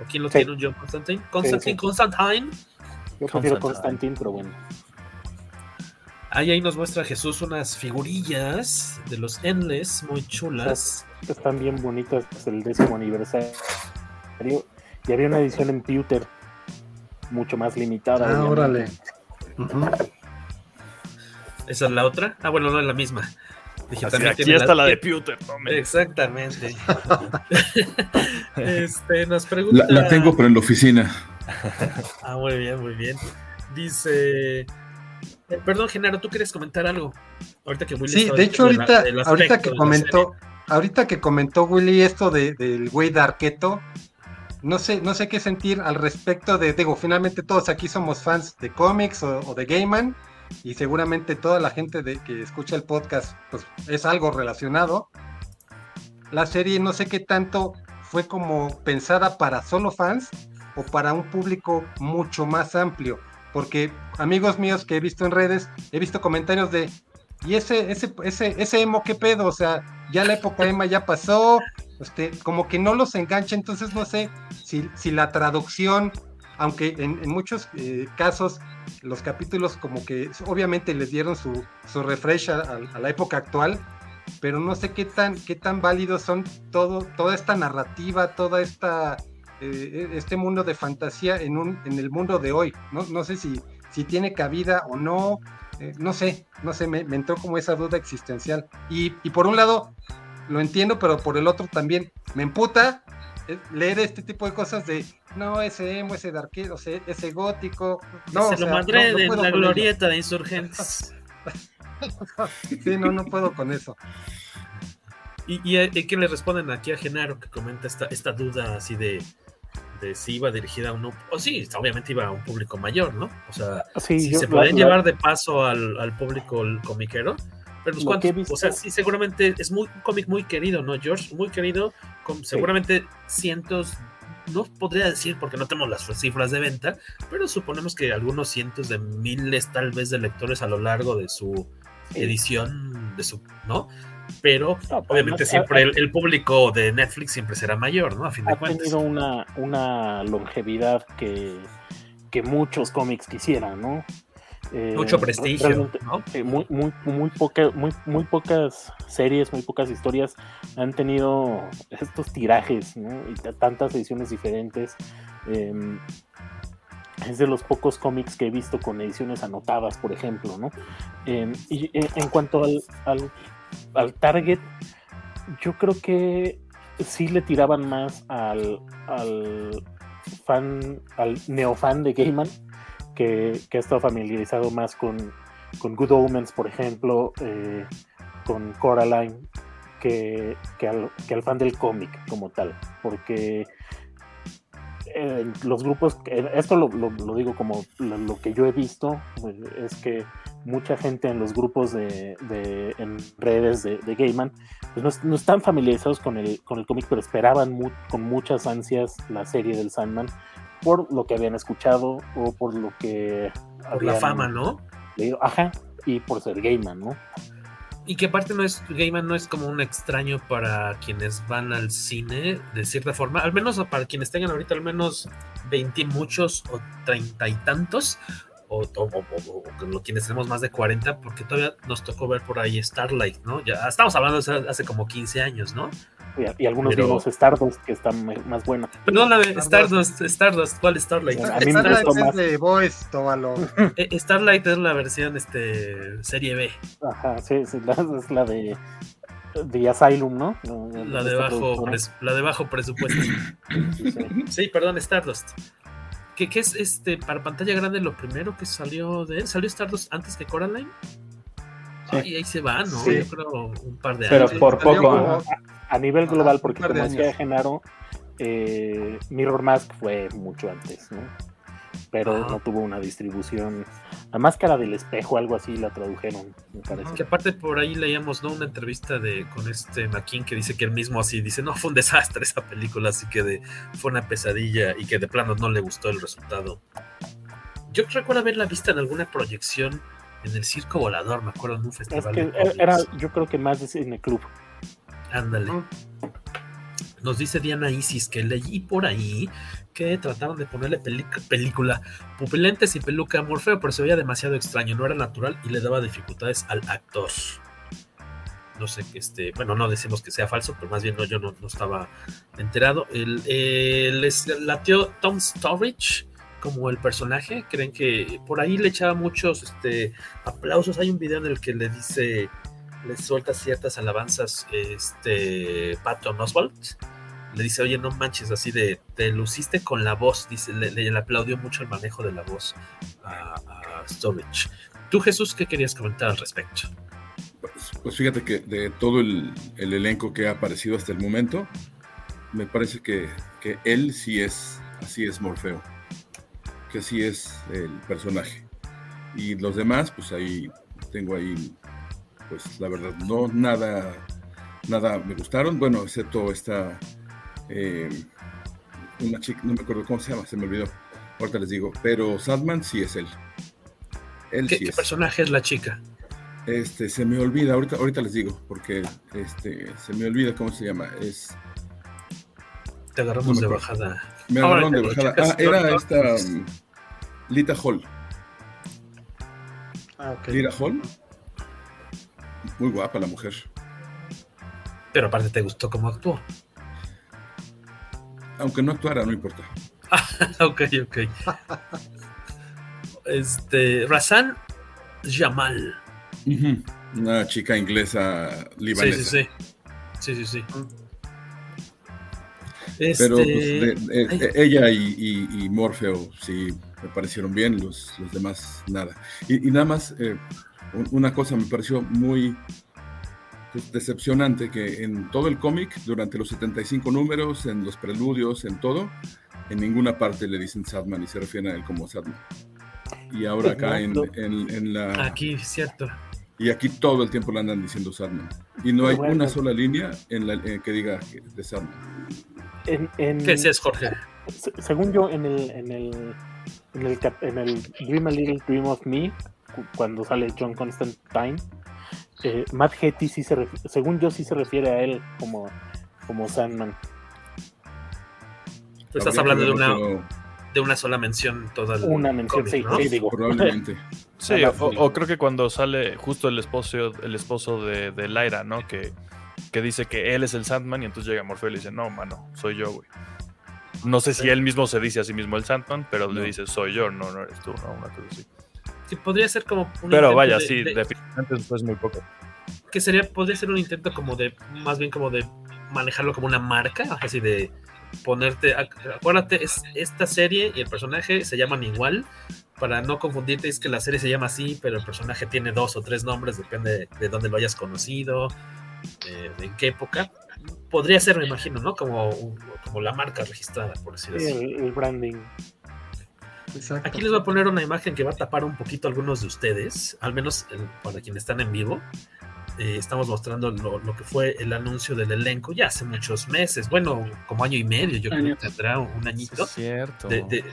¿O quién lo tiene? ¿John Constantine? Constantine, Constantine. Yo prefiero Constantine, pero bueno. Ahí, ahí nos muestra Jesús unas figurillas de los Endless muy chulas. Están bien bonitas, es el décimo aniversario. Y había una edición en Pewter mucho más limitada. Ah, órale. ¿Esa es la otra? Ah, bueno, no es la misma. Dije, aquí está la, de Pewter. Exactamente. (laughs) este, nos pregunta... La, tengo, pero en la oficina. (laughs) ah, muy bien, muy bien. Dice... Eh, perdón, Genaro, ¿tú quieres comentar algo? Ahorita que Willy Sí, de hecho, ahorita, ahorita que comentó... Ahorita que comentó Willy esto de, del güey de Arqueto, no sé, no sé qué sentir al respecto de, digo, finalmente todos aquí somos fans de cómics o, de Gaiman y seguramente toda la gente de, que escucha el podcast pues es algo relacionado. La serie no sé qué tanto fue como pensada para solo fans o para un público mucho más amplio, porque amigos míos que he visto en redes, he visto comentarios de, y ese, ese, ese, ese emo, ¿qué pedo? O sea, ya la época emo ya pasó, este, como que no los engancha, entonces no sé si, si la traducción, aunque en, muchos eh, casos los capítulos como que obviamente les dieron su, su refresh a, la época actual, pero no sé qué tan, qué tan válidos son todo, toda esta narrativa, toda esta eh, este mundo de fantasía en, un, en el mundo de hoy. No, no sé si, si tiene cabida o no, eh, no sé, no sé, me, entró como esa duda existencial. Y, por un lado, lo entiendo, pero por el otro también me emputa leer este tipo de cosas de no, ese emo, ese darquero, ese, gótico. No, Se lo madre de la glorieta de insurgentes. (laughs) sí, no, no puedo con eso. ¿Y, y, y qué le responden aquí a Genaro que comenta esta, esta duda así de si iba dirigida a uno, o sí, obviamente iba a un público mayor, ¿no? O sea, si se pueden llevar de paso al, al público comiquero, pero pues cuántos, o sea, sí, seguramente es muy, un cómic muy querido, ¿no, George? Muy querido, con seguramente cientos, no podría decir porque no tenemos las cifras de venta, pero suponemos que algunos cientos de miles tal vez de lectores a lo largo de su edición, de su, ¿no? pero obviamente siempre el, público de Netflix siempre será mayor, ¿no? A fin de ha tenido una, una longevidad que, que muchos cómics quisieran, ¿no? Eh, Mucho prestigio. ¿no? eh, muy, muy, muy, poca, muy, muy pocas series, muy pocas historias han tenido estos tirajes ¿no? y tantas ediciones diferentes. Eh, es de los pocos cómics que he visto con ediciones anotadas, por ejemplo, ¿no? Eh, y en cuanto al, al, al, target, yo creo que sí le tiraban más al, al fan, al neofan de Gaiman, que, que, ha estado familiarizado más con, Good Omens, por ejemplo, eh, con Coraline, que, al, fan del cómic como tal, porque eh, los grupos, esto lo, digo como lo, que yo he visto, pues, es que mucha gente en los grupos de, de en redes de, de Gaiman pues no, están familiarizados con el, con el cómic, pero esperaban con muchas ansias la serie del Sandman por lo que habían escuchado o por lo que... Por habían, la fama, ¿no? Leído. Ajá, y por ser Gaiman, ¿no? Y que aparte no es, Gaiman no es como un extraño para quienes van al cine, de cierta forma, al menos para quienes tengan ahorita al menos 20 muchos o treinta y tantos, o, o, o, o, quienes tenemos más de 40, porque todavía nos tocó ver por ahí Starlight, ¿no? Ya estamos hablando de hace como 15 años, ¿no? Y, y algunos Pero... vimos Stardust que están más buenos. Perdóname, Stardust, Stardust, ¿cuál es Starlight? A mí Starlight me es de Boys, tómalo. (laughs) Eh, Starlight es la versión este, serie B. Ajá, sí, sí la, es la de de Asylum, ¿no? La de, bajo, la de bajo presupuesto. sí, sí. sí, perdón, Stardust. ¿Qué, ¿Qué, es este para pantalla grande lo primero que salió de él? ¿Salió Stardust antes que Coraline? Sí. Y ahí se va, ¿no? Sí. Yo creo un par de Pero años. por poco. A, a, nivel global, porque como decía Genaro, eh, Mirror Mask fue mucho antes, ¿no? Pero no tuvo una distribución. La máscara del espejo, algo así, la tradujeron, me parece. Que aparte por ahí leíamos, ¿no? Una entrevista de con este McKean que dice que él mismo así dice, no, fue un desastre esa película, así que de, fue una pesadilla y que de plano no le gustó el resultado. Yo recuerdo haberla vista en alguna proyección en el Circo Volador, me acuerdo, en un festival. Es que era, yo creo que más de cine club. Ándale. Nos dice Diana Isis que leí por ahí que trataron de ponerle película pupilentes y peluca a Morfeo, pero se veía demasiado extraño, no era natural y le daba dificultades al actor. No sé que este, bueno, no decimos que sea falso, pero más bien no, yo no, no estaba enterado. El, el, el latió Tom Storage como el personaje, creen que por ahí le echaba muchos este, aplausos. Hay un video en el que le dice, le suelta ciertas alabanzas este, Patton Oswald le dice, oye, no manches, así de, te luciste con la voz, dice, le, le, aplaudió mucho el manejo de la voz a, a. Tú, Jesús, ¿qué querías comentar al respecto? Pues, pues fíjate que de todo el, el, elenco que ha aparecido hasta el momento, me parece que, que él sí es, así es Morfeo, que así es el personaje. Y los demás, pues ahí tengo ahí, pues la verdad, no, nada, nada me gustaron, bueno, excepto esta eh, una chica, no me acuerdo cómo se llama, se me olvidó. Ahorita les digo, pero Sadman sí es él. él ¿Qué, sí ¿qué es. personaje es la chica? Este, se me olvida, ahorita, ahorita les digo, porque este, se me olvida cómo se llama. Es. Te agarramos no de bajada. Me agarraron de bajada. Ah, era esta um, Lita Hall. Ah, okay. Lita Hall. Muy guapa la mujer. Pero aparte te gustó cómo actuó aunque no actuara, no importa. (laughs) ok, ok. (laughs) este, Razan Jamal. Uh -huh. Una chica inglesa libanesa. Sí, sí, sí. Sí, sí, sí. Este... Pero pues, de, de, ella y, y, y, Morfeo sí me parecieron bien, los, los demás nada. Y, y nada más, eh, una cosa me pareció muy pues, decepcionante que en todo el cómic, durante los 75 números, en los preludios, en todo, en ninguna parte le dicen Sadman y se refieren a él como Sadman. Y ahora acá en, en, en la... Aquí, cierto. Y aquí todo el tiempo le andan diciendo Sadman. Y no hay bueno, una sola línea en la, en que diga de Sadman. En, en, ¿Qué es, Jorge? Según yo, en el, en el, en el, en el Dream a Little Dream of Me, cuando sale John Constantine, eh, Matt Hetty sí se según yo sí se refiere a él como, como Sandman. Tú estás hablando de una de una sola mención toda el Una mención, cómic, sí, ¿no? sí, digo. Probablemente. (laughs) Sí, o, o creo que cuando sale justo el esposo, el esposo de, de Lyra, ¿no? Que, que dice que él es el Sandman y entonces llega Morfeo y le dice, no, mano, soy yo, güey. No sé si él mismo se dice a sí mismo el Sandman, pero le dice, soy yo, no, no eres tú, no, una cosa así. Que podría ser como un Pero vaya, de- sí, de- definitivamente es muy poco. que sería, podría ser un intento como de, más bien como de manejarlo como una marca, así de ponerte, ac- acuérdate, es esta serie y el personaje se llaman igual, para no confundirte, es que la serie se llama así, pero el personaje tiene dos o tres nombres, depende de dónde lo hayas conocido, eh, de en qué época. Podría ser, me imagino, ¿no? Como, como la marca registrada, por así Sí, decirlo. el, el branding. Exacto. Aquí les voy a poner una imagen que va a tapar un poquito a algunos de ustedes, al menos para quienes están en vivo. Eh, estamos mostrando lo, lo que fue el anuncio del elenco ya hace muchos meses, bueno, como año y medio, yo creo Año. que tendrá un añito, Cierto. de- de-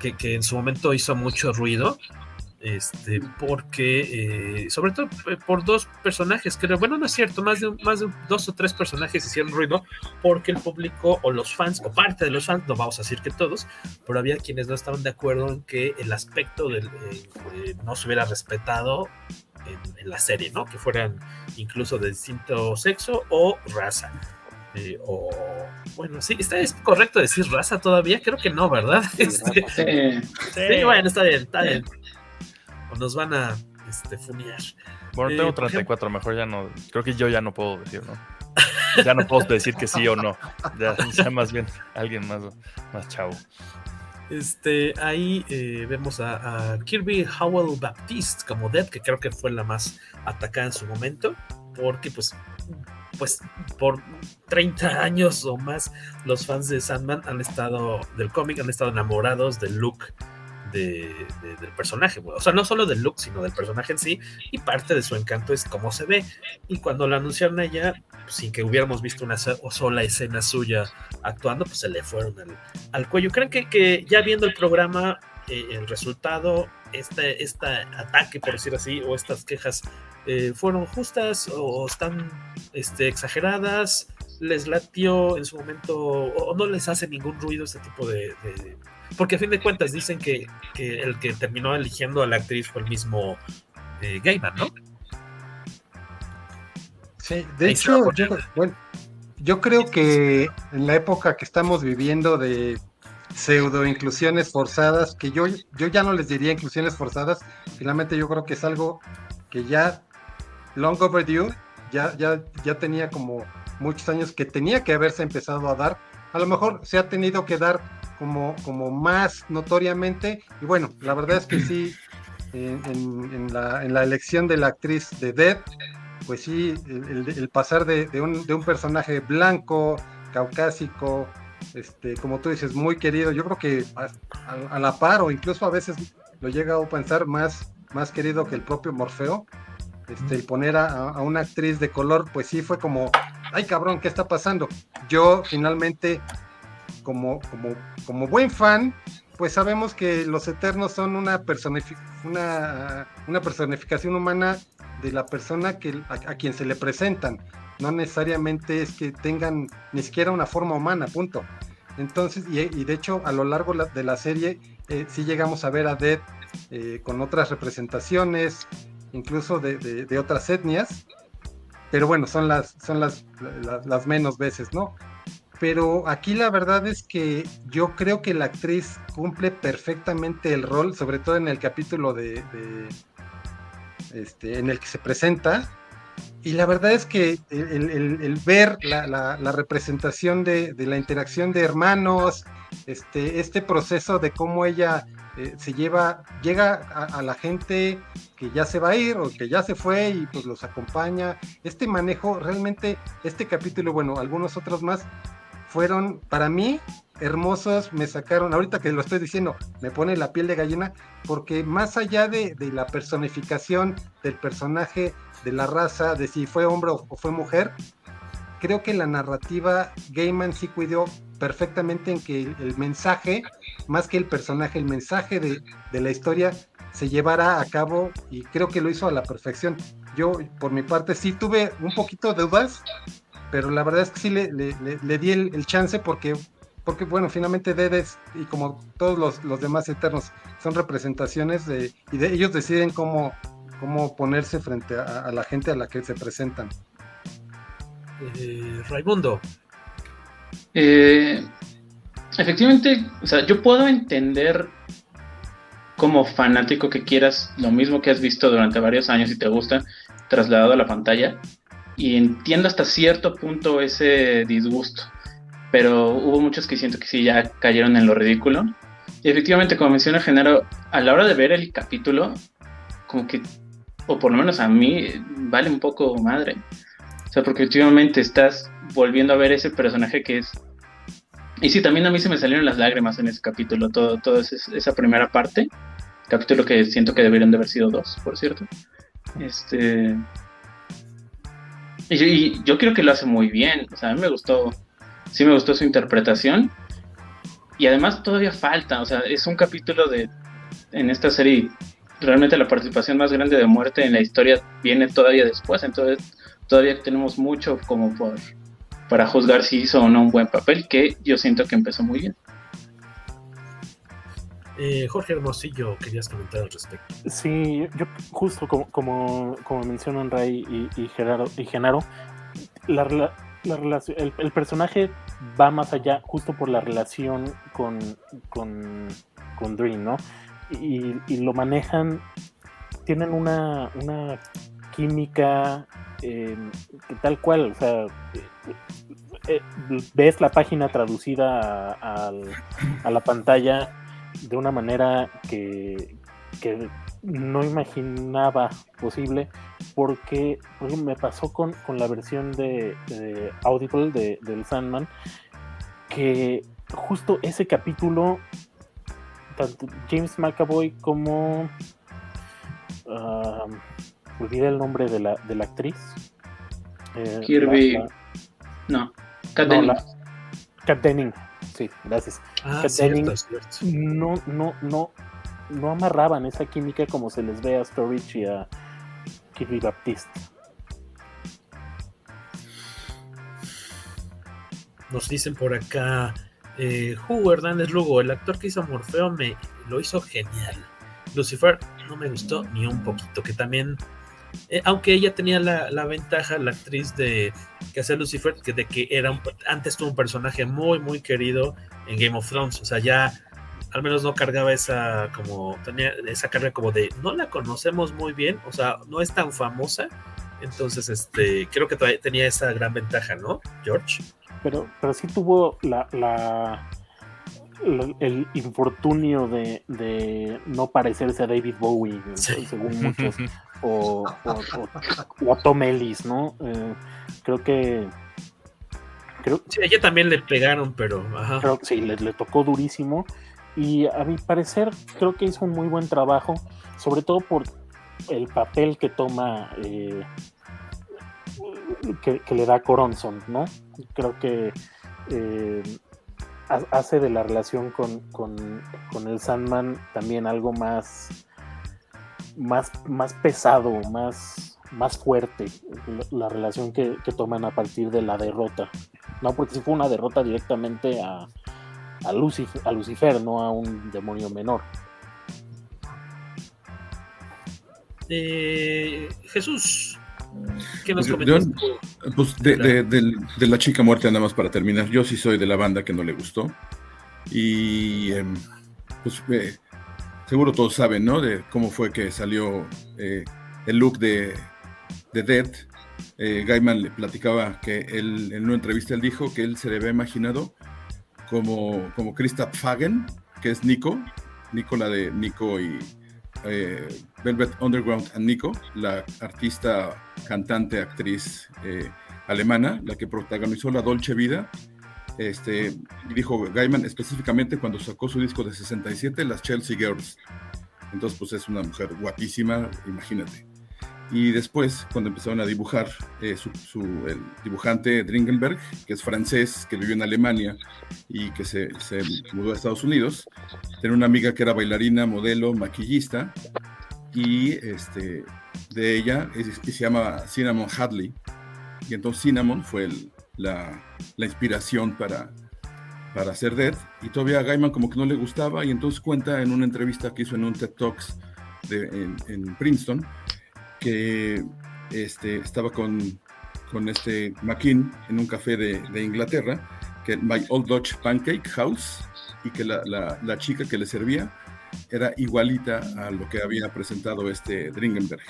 que, que en su momento hizo mucho ruido, este, porque, eh, sobre todo eh, por dos personajes, creo, bueno, no es cierto, más de, más de dos o tres personajes hicieron ruido, porque el público o los fans, o parte de los fans, no vamos a decir que todos, pero había quienes no estaban de acuerdo en que el aspecto del, eh, eh, no se hubiera respetado en, en la serie, ¿no? Que fueran incluso de distinto sexo o raza. Eh, o bueno, sí, está es correcto decir raza todavía, creo que no, ¿verdad? (laughs) Este, Sí. sí, bueno, está bien, está bien. O nos van a este, funear. Bueno, Eh, tengo por 34, mejor ya no. Creo que yo ya no puedo decir, ¿no? Ya no puedo decir que sí o no. Ya, ya más bien alguien más, más chavo. Este, ahí eh, vemos a, a Kirby Howell Baptiste como Dead, que creo que fue la más atacada en su momento, porque pues, pues por 30 años o más los fans de Sandman han estado, del cómic, han estado enamorados del look de- de- del personaje, o sea, no solo del look, sino del personaje en sí, y parte de su encanto es cómo se ve. Y cuando la anunciaron a ella, pues, sin que hubiéramos visto una so- sola escena suya actuando, pues se le fueron al, cuello. ¿Creen que, ya viendo el programa, eh, el resultado, este, este ataque, por decir así, o estas quejas, eh, fueron justas o están este, exageradas? ¿Les latió en su momento o, no les hace ningún ruido este tipo de- Porque a fin de cuentas dicen que, que el que terminó eligiendo a la actriz fue el mismo eh, Gaiman, ¿no? Sí, de Ahí hecho, yo, bueno, yo creo que en la época que estamos viviendo de pseudo inclusiones forzadas, que yo, yo ya no les diría inclusiones forzadas, finalmente yo creo que es algo que ya long overdue, ya, ya, ya tenía como muchos años que tenía que haberse empezado a dar. A lo mejor se ha tenido que dar como, como más notoriamente, y bueno, la verdad es que sí, en, en- la, elección de la actriz de Dead, pues sí, el, pasar de, un, de un personaje blanco, caucásico, este, como tú dices, muy querido, yo creo que a, la par o incluso a veces lo llega a pensar más, más querido que el propio Morfeo, este, el poner a- a una actriz de color, pues sí fue como, ay cabrón, ¿qué está pasando? Yo finalmente, como, como, como buen fan, pues sabemos que los Eternos son una, personifi- una, una personificación humana de la persona que, a, quien se le presentan. No necesariamente es que tengan ni siquiera una forma humana, punto. Entonces, y, de hecho, a lo largo la- de la serie, eh, sí llegamos a ver a Dead eh, con otras representaciones, incluso de, de- otras etnias, pero bueno, son las, son las, las menos veces, ¿no? Pero aquí la verdad es que yo creo que la actriz cumple perfectamente el rol, sobre todo en el capítulo de, este, en el que se presenta. Y la verdad es que el ver la, la- la representación de, de la interacción de hermanos, este, este proceso de cómo ella eh, se lleva, llega a, a la gente que ya se va a ir o que ya se fue y pues los acompaña. Este manejo, realmente, este capítulo, bueno, algunos otros más, fueron para mí hermosos, me sacaron, ahorita que lo estoy diciendo, me pone la piel de gallina, porque más allá de, la personificación del personaje, de la raza, de si fue hombre o, o fue mujer, creo que la narrativa Gaiman sí cuidó perfectamente en que el, el mensaje, más que el personaje, el mensaje de, de la historia se llevara a cabo y creo que lo hizo a la perfección. Yo, por mi parte, sí tuve un poquito de dudas, pero la verdad es que sí le, le- le- le di el, el chance porque porque bueno, finalmente Dead y como todos los, los, demás eternos, son representaciones de, y de ellos deciden cómo, cómo ponerse frente a, la gente a la que se presentan. Eh, Raimundo. Eh, efectivamente, o sea, yo puedo entender como fanático que quieras lo mismo que has visto durante varios años y te gusta, trasladado a la pantalla. Y entiendo hasta cierto punto ese disgusto. Pero hubo muchos que siento que sí ya cayeron en lo ridículo. Y efectivamente, como menciona Genaro, a la hora de ver el capítulo, como que, o por lo menos a mí, vale un poco madre. O sea, porque últimamente estás volviendo a ver ese personaje que es y sí, también a mí se me salieron las lágrimas en ese capítulo, todo, todo esa primera parte. Capítulo que siento que deberían de haber sido dos, por cierto. Este. Y, yo creo que lo hace muy bien. O sea, a mí me gustó. Sí me gustó su interpretación. Y además todavía falta. O sea, es un capítulo de. En esta serie. Realmente la participación más grande de muerte en la historia viene todavía después. Entonces, todavía tenemos mucho como por para juzgar si hizo o no un buen papel, que yo siento que empezó muy bien. Eh, Jorge Hermosillo, querías comentar al respecto. Sí, yo justo como, como, mencionan Ray y, Gerardo, y Genaro, la, relación, el, personaje va más allá justo por la relación con, con, con Dream, ¿no? Y, lo manejan, tienen una, una química eh, tal cual, o sea, eh, ves la página traducida a, la pantalla de una manera que, no imaginaba posible porque me pasó con, la versión de, Audible de, del Sandman que justo ese capítulo tanto James McAvoy como uh, olvidé el nombre de la, de la actriz eh, Kirby no Kat Denning. Sí, gracias. Ah, No, no, no, no amarraban esa química como se les ve a Storage y a Kirby Baptiste. Nos dicen por acá, eh, Hugo Hernández Lugo, el actor que hizo Morfeo me lo hizo genial. Lucifer no me gustó ni un poquito, que también eh, aunque ella tenía la, ventaja, la actriz de que hacer Lucifer, que de que era antes tuvo un personaje muy, muy querido en Game of Thrones. O sea, ya al menos no cargaba esa como tenía esa carga como de no la conocemos muy bien, o sea, no es tan famosa. Entonces, este, creo que tenía esa gran ventaja, ¿no, George? Pero, pero sí tuvo la, la el infortunio de, de, no parecerse a David Bowie, según muchos, (laughs) o, o, Tom Ellis, ¿no? Eh, creo que. Creo, sí, a ella también le pegaron, pero. Creo que sí, le, tocó durísimo. Y a mi parecer, creo que hizo un muy buen trabajo, sobre todo por el papel que toma. Eh, que, le da Coronson, ¿no? Creo que. Eh, hace de la relación con, con, con, el Sandman también algo más más, más pesado, más, más fuerte la, relación que, toman a partir de la derrota. No, porque si fue una derrota directamente a, a, Lucifer, a Lucifer, no a un demonio menor. Eh, Jesús, ¿qué nos pues, pues de, la chica muerte, nada más para terminar. Yo sí soy de la banda que no le gustó. Y em, pues eh, seguro todos saben, ¿no? De cómo fue que salió eh, el look de, de Dead. Eh, Gaiman le platicaba que él, en una entrevista él dijo que él se le había imaginado como, como Krista Fagen, que es Nico, Nico la de Nico y eh, Velvet Underground and Nico, la artista, cantante, actriz alemana, la que protagonizó La Dolce Vida este, dijo Gaiman específicamente cuando sacó su disco de 67, las Chelsea Girls. Entonces, pues es una mujer guapísima, imagínate. Y después, cuando empezaron a dibujar, eh, su, el dibujante Dringenberg, que es francés, que vivió en Alemania y que se, se, mudó a Estados Unidos, tenía una amiga que era bailarina, modelo, maquillista, y este, de ella se llama Cinnamon Hadley. Y entonces Cinnamon fue el, la, inspiración para, para hacer Dead, y todavía a Gaiman como que no le gustaba, y entonces cuenta en una entrevista que hizo en un TED Talks en, Princeton, que este, estaba con, con este McKean en un café de, Inglaterra, que My Old Dutch Pancake House, y que la, la, chica que le servía era igualita a lo que había presentado este Dringenberg.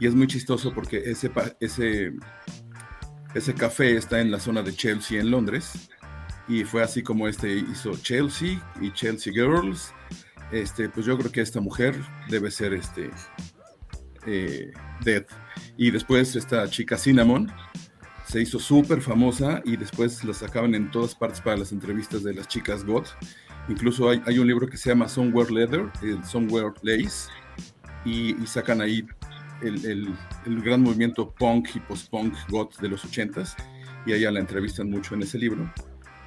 Y es muy chistoso porque ese, ese café está en la zona de Chelsea en Londres. Y fue así como este hizo Chelsea y Chelsea Girls. Este, pues yo creo que esta mujer debe ser este eh, Dead. Y después esta chica Cinnamon, se hizo súper famosa y después la sacaban en todas partes para las entrevistas de las chicas GOT. Incluso hay, un libro que se llama Somewhere Leather, el Somewhere Lace, y, sacan ahí el, el, gran movimiento punk y post-punk GOT de los 80s, y allá la entrevistan mucho en ese libro.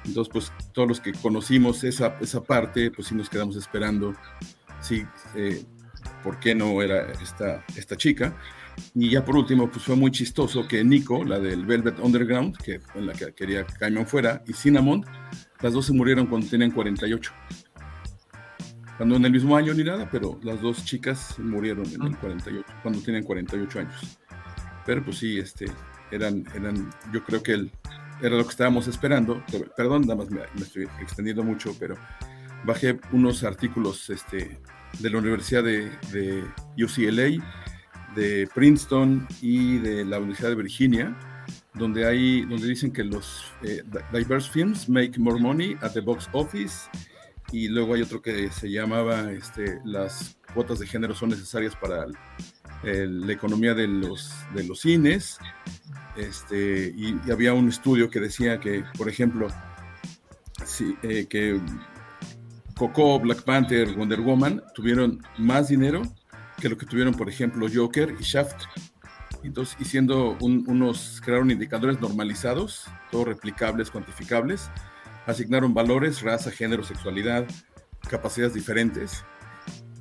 Entonces, pues todos los que conocimos esa, esa parte, pues sí nos quedamos esperando, sí, eh, ¿por qué no era esta, esta chica? Y ya por último, pues fue muy chistoso que Nico, la del Velvet Underground, que en la que quería que Caimán fuera, y Cinnamon, las dos se murieron cuando tenían 48. Cuando en el mismo año ni nada, pero las dos chicas murieron en el 48, cuando tenían 48 años. Pero pues sí, este, eran, eran, yo creo que el, era lo que estábamos esperando. Perdón, nada más me, estoy extendiendo mucho, pero bajé unos artículos este, de la Universidad de, de UCLA de Princeton y de la Universidad de Virginia, donde, hay, donde dicen que los eh, diverse films make more money at the box office y luego hay otro que se llamaba este, las cuotas de género son necesarias para la economía de los, de los cines este, y, había un estudio que decía que por ejemplo sí, eh, que Coco, Black Panther, Wonder Woman tuvieron más dinero que lo que tuvieron, por ejemplo, Joker y Shaft. Entonces, y siendo unos, crearon indicadores normalizados, todos replicables, cuantificables, asignaron valores, raza, género, sexualidad, capacidades diferentes,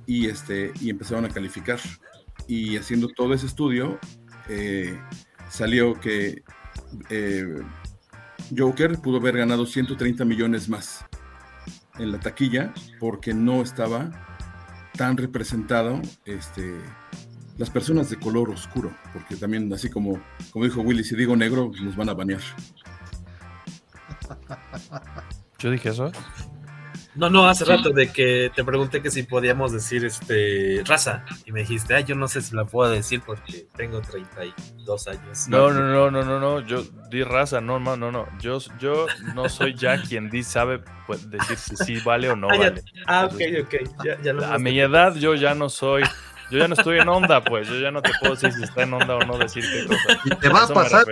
y, este, y empezaron a calificar. Y haciendo todo ese estudio, eh, salió que eh, Joker pudo haber ganado 130 millones más en la taquilla porque no estaba tan representado este, las personas de color oscuro, porque también así como, como dijo Willy, si digo negro, nos van a banear. Yo dije eso. No, no, hace rato de que te pregunté que si podíamos decir este raza y me dijiste, ay, yo no sé si la puedo decir porque tengo 32 años. No, no, no, no, no, no, yo di raza, no, no, no, no. Yo, yo no soy ya (laughs) quien di sabe pues, decir si sí vale o no ah, vale. Ah, ok, ok. Ya, ya a mi edad yo ya no soy, yo ya no estoy en onda, pues, yo ya no te puedo decir si está en onda o no decir qué cosa. Y te va a, pasar.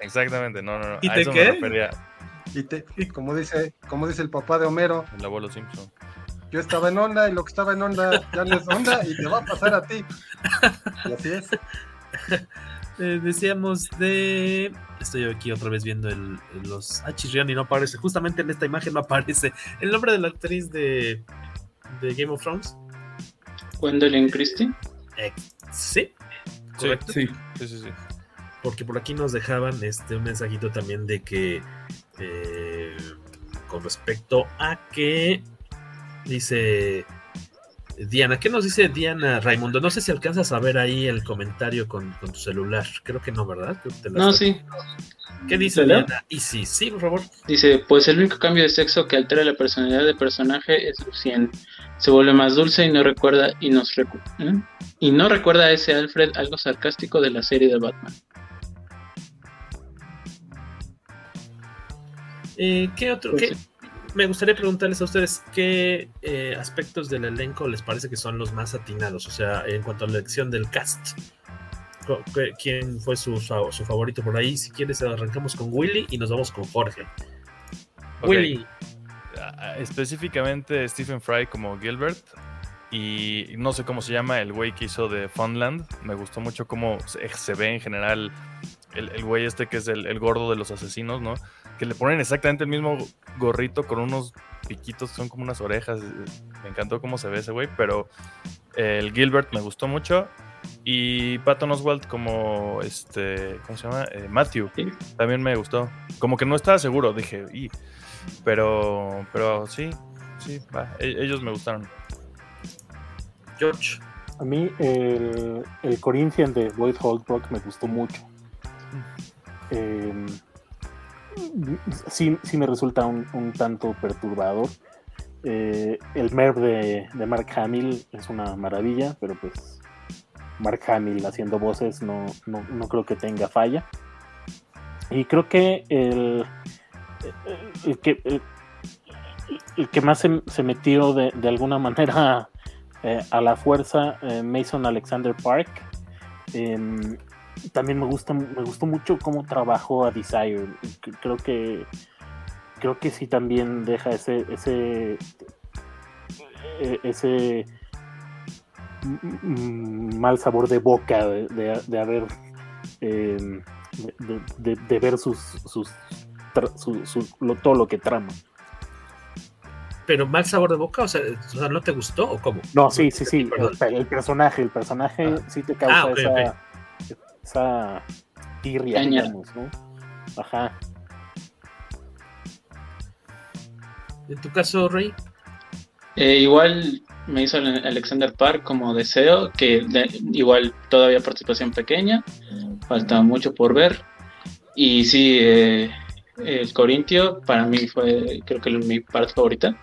Exactamente, no, no, no. ¿Y a te eso qué? me refería. Y, te, como dice, como dice el papá de Homero. El abuelo Simpson. Yo estaba en onda y lo que estaba en onda ya no es onda y te va a pasar a ti. Y así es. (laughs) Eh, decíamos de. Estoy aquí otra vez viendo el, los. Ah, y no aparece. Justamente en esta imagen no aparece el nombre de la actriz de, de Game of Thrones. Gwendolyn Christie. Eh, sí. ¿Correcto? Sí, sí, sí, sí. Porque por aquí nos dejaban este un mensajito también de que eh, con respecto a que dice Diana, ¿qué nos dice Diana Raimundo? No sé si alcanzas a ver ahí el comentario con, tu celular. Creo que no, ¿verdad? no, sí. ¿Qué dice Diana? Y sí, sí, por favor. Dice, pues el único cambio de sexo que altera la personalidad del personaje es Lucien. Se vuelve más dulce y no recuerda y nos ¿eh? y no recuerda a ese Alfred algo sarcástico de la serie de Batman. Eh, ¿Qué otro? Pues me gustaría preguntarles a ustedes qué eh, aspectos del elenco les parece que son los más atinados, o sea, en cuanto a la elección del cast. ¿Quién fue su, su favorito por ahí? Si quieres, arrancamos con Willy y nos vamos con Jorge. Willy. Específicamente Stephen Fry como Gilbert, y no sé cómo se llama el güey que hizo de Funland. Me gustó mucho cómo se, ve en general el, güey este que es el, el, gordo de los asesinos, ¿no? Que le ponen exactamente el mismo gorrito con unos piquitos, son como unas orejas. Me encantó cómo se ve ese güey, pero el Gilbert me gustó mucho. Y Patton Oswald como este, ¿cómo se llama? Eh, Matthew. También me gustó. Como que no estaba seguro, dije, y Pero, pero sí, sí, va, e- ellos me gustaron. George. A mí el, el Corinthian de Lloyd Holbrook me gustó mucho. Eh, sí, sí me resulta un, tanto perturbador. Eh, el Merv de, Mark Hamill es una maravilla, pero pues Mark Hamill haciendo voces no, no, no creo que tenga falla. Y creo que el, el, que, el, que más se, metió de, de, alguna manera eh, a la fuerza, eh, Mason Alexander Park, también me gusta me gustó mucho cómo trabajó a Desire creo que creo que sí también deja ese ese ese mal sabor de boca de, de, de haber eh, de, de, ver sus, sus su, su, lo, todo lo que trama pero mal sabor de boca, o sea, ¿no te gustó o cómo? No, sí, sí, sí. El, el personaje, el personaje ah. sí te causa ah, okay, esa, okay esa tirria, digamos, ¿no? Ajá. ¿En tu caso, Rey? Eh, igual me hizo Alexander Park como deseo, que de, igual todavía participación pequeña, falta mucho por ver. Y sí, eh, el Corintio para mí fue creo que mi parte favorita.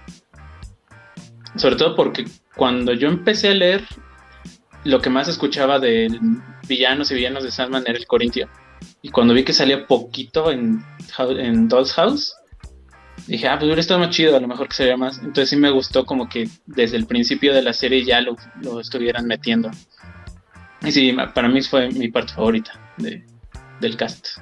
Sobre todo porque cuando yo empecé a leer, lo que más escuchaba de villanos y villanos de Sandman era el Corintio. Y cuando vi que salía poquito en, en Doll's House, dije, ah, pues hubiera estado más chido, a lo mejor que sería más. Entonces sí me gustó como que desde el principio de la serie ya lo, lo estuvieran metiendo. Y sí, para mí fue mi parte favorita de, del cast.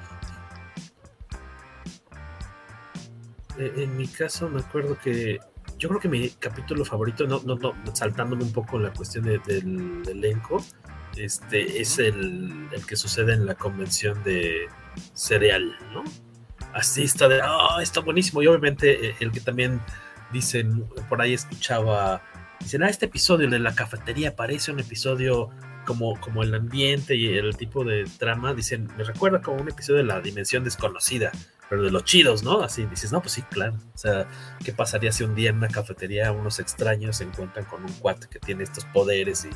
Eh, en mi caso me acuerdo que yo creo que mi capítulo favorito, no, no, no saltándome un poco la cuestión de, del elenco, este, es el, el, que sucede en la convención de cereal, ¿no? Así está de, oh, está buenísimo. Y obviamente eh, el que también dicen, por ahí escuchaba, dicen, ah, este episodio de la cafetería parece un episodio como, como el ambiente y el tipo de trama, dicen, me recuerda como un episodio de la dimensión desconocida, pero de los chidos, ¿no? Así dices, no, pues sí, claro. O sea, ¿qué pasaría si un día en una cafetería unos extraños se encuentran con un cuate que tiene estos poderes y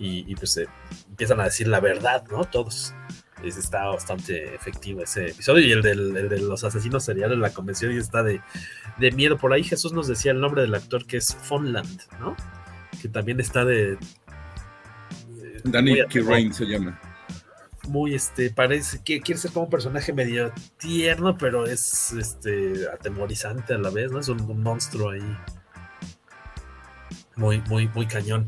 y, y pues eh, empiezan a decir la verdad, ¿no? Todos. Es, está bastante efectivo ese episodio y el, del, el de los asesinos seriales en la convención y está de, de, miedo. Por ahí Jesús nos decía el nombre del actor que es Fonland, ¿no? Que también está de... de Danny Rain se llama. Muy, este, parece que quiere ser como un personaje medio tierno, pero es, este, atemorizante a la vez, ¿no? Es un, un monstruo ahí. Muy, muy, muy cañón.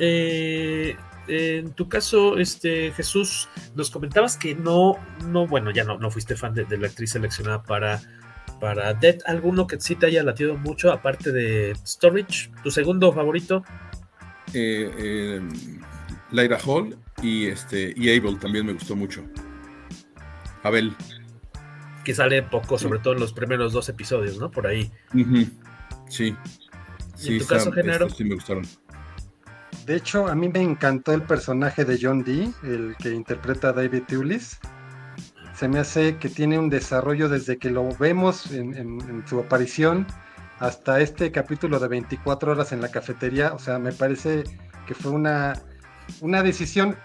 Eh, en tu caso, este Jesús, nos comentabas que no, no, bueno, ya no, no fuiste fan de, de la actriz seleccionada para, para Dead. ¿Alguno que sí te haya latido mucho, aparte de Storage? ¿Tu segundo favorito? Eh, eh, Lyra Hall y este y Abel también me gustó mucho. Abel. Que sale poco, sobre todo en los primeros dos episodios, ¿no? Por ahí. Uh -huh. Sí. ¿Y sí, en tu caso, Genaro? Sí, me gustaron. De hecho, a mí me encantó el personaje de John Dee, el que interpreta a David Tulis. Se me hace que tiene un desarrollo desde que lo vemos en, en, su aparición hasta este capítulo de 24 horas en la cafetería. O sea, me parece que fue una, una decisión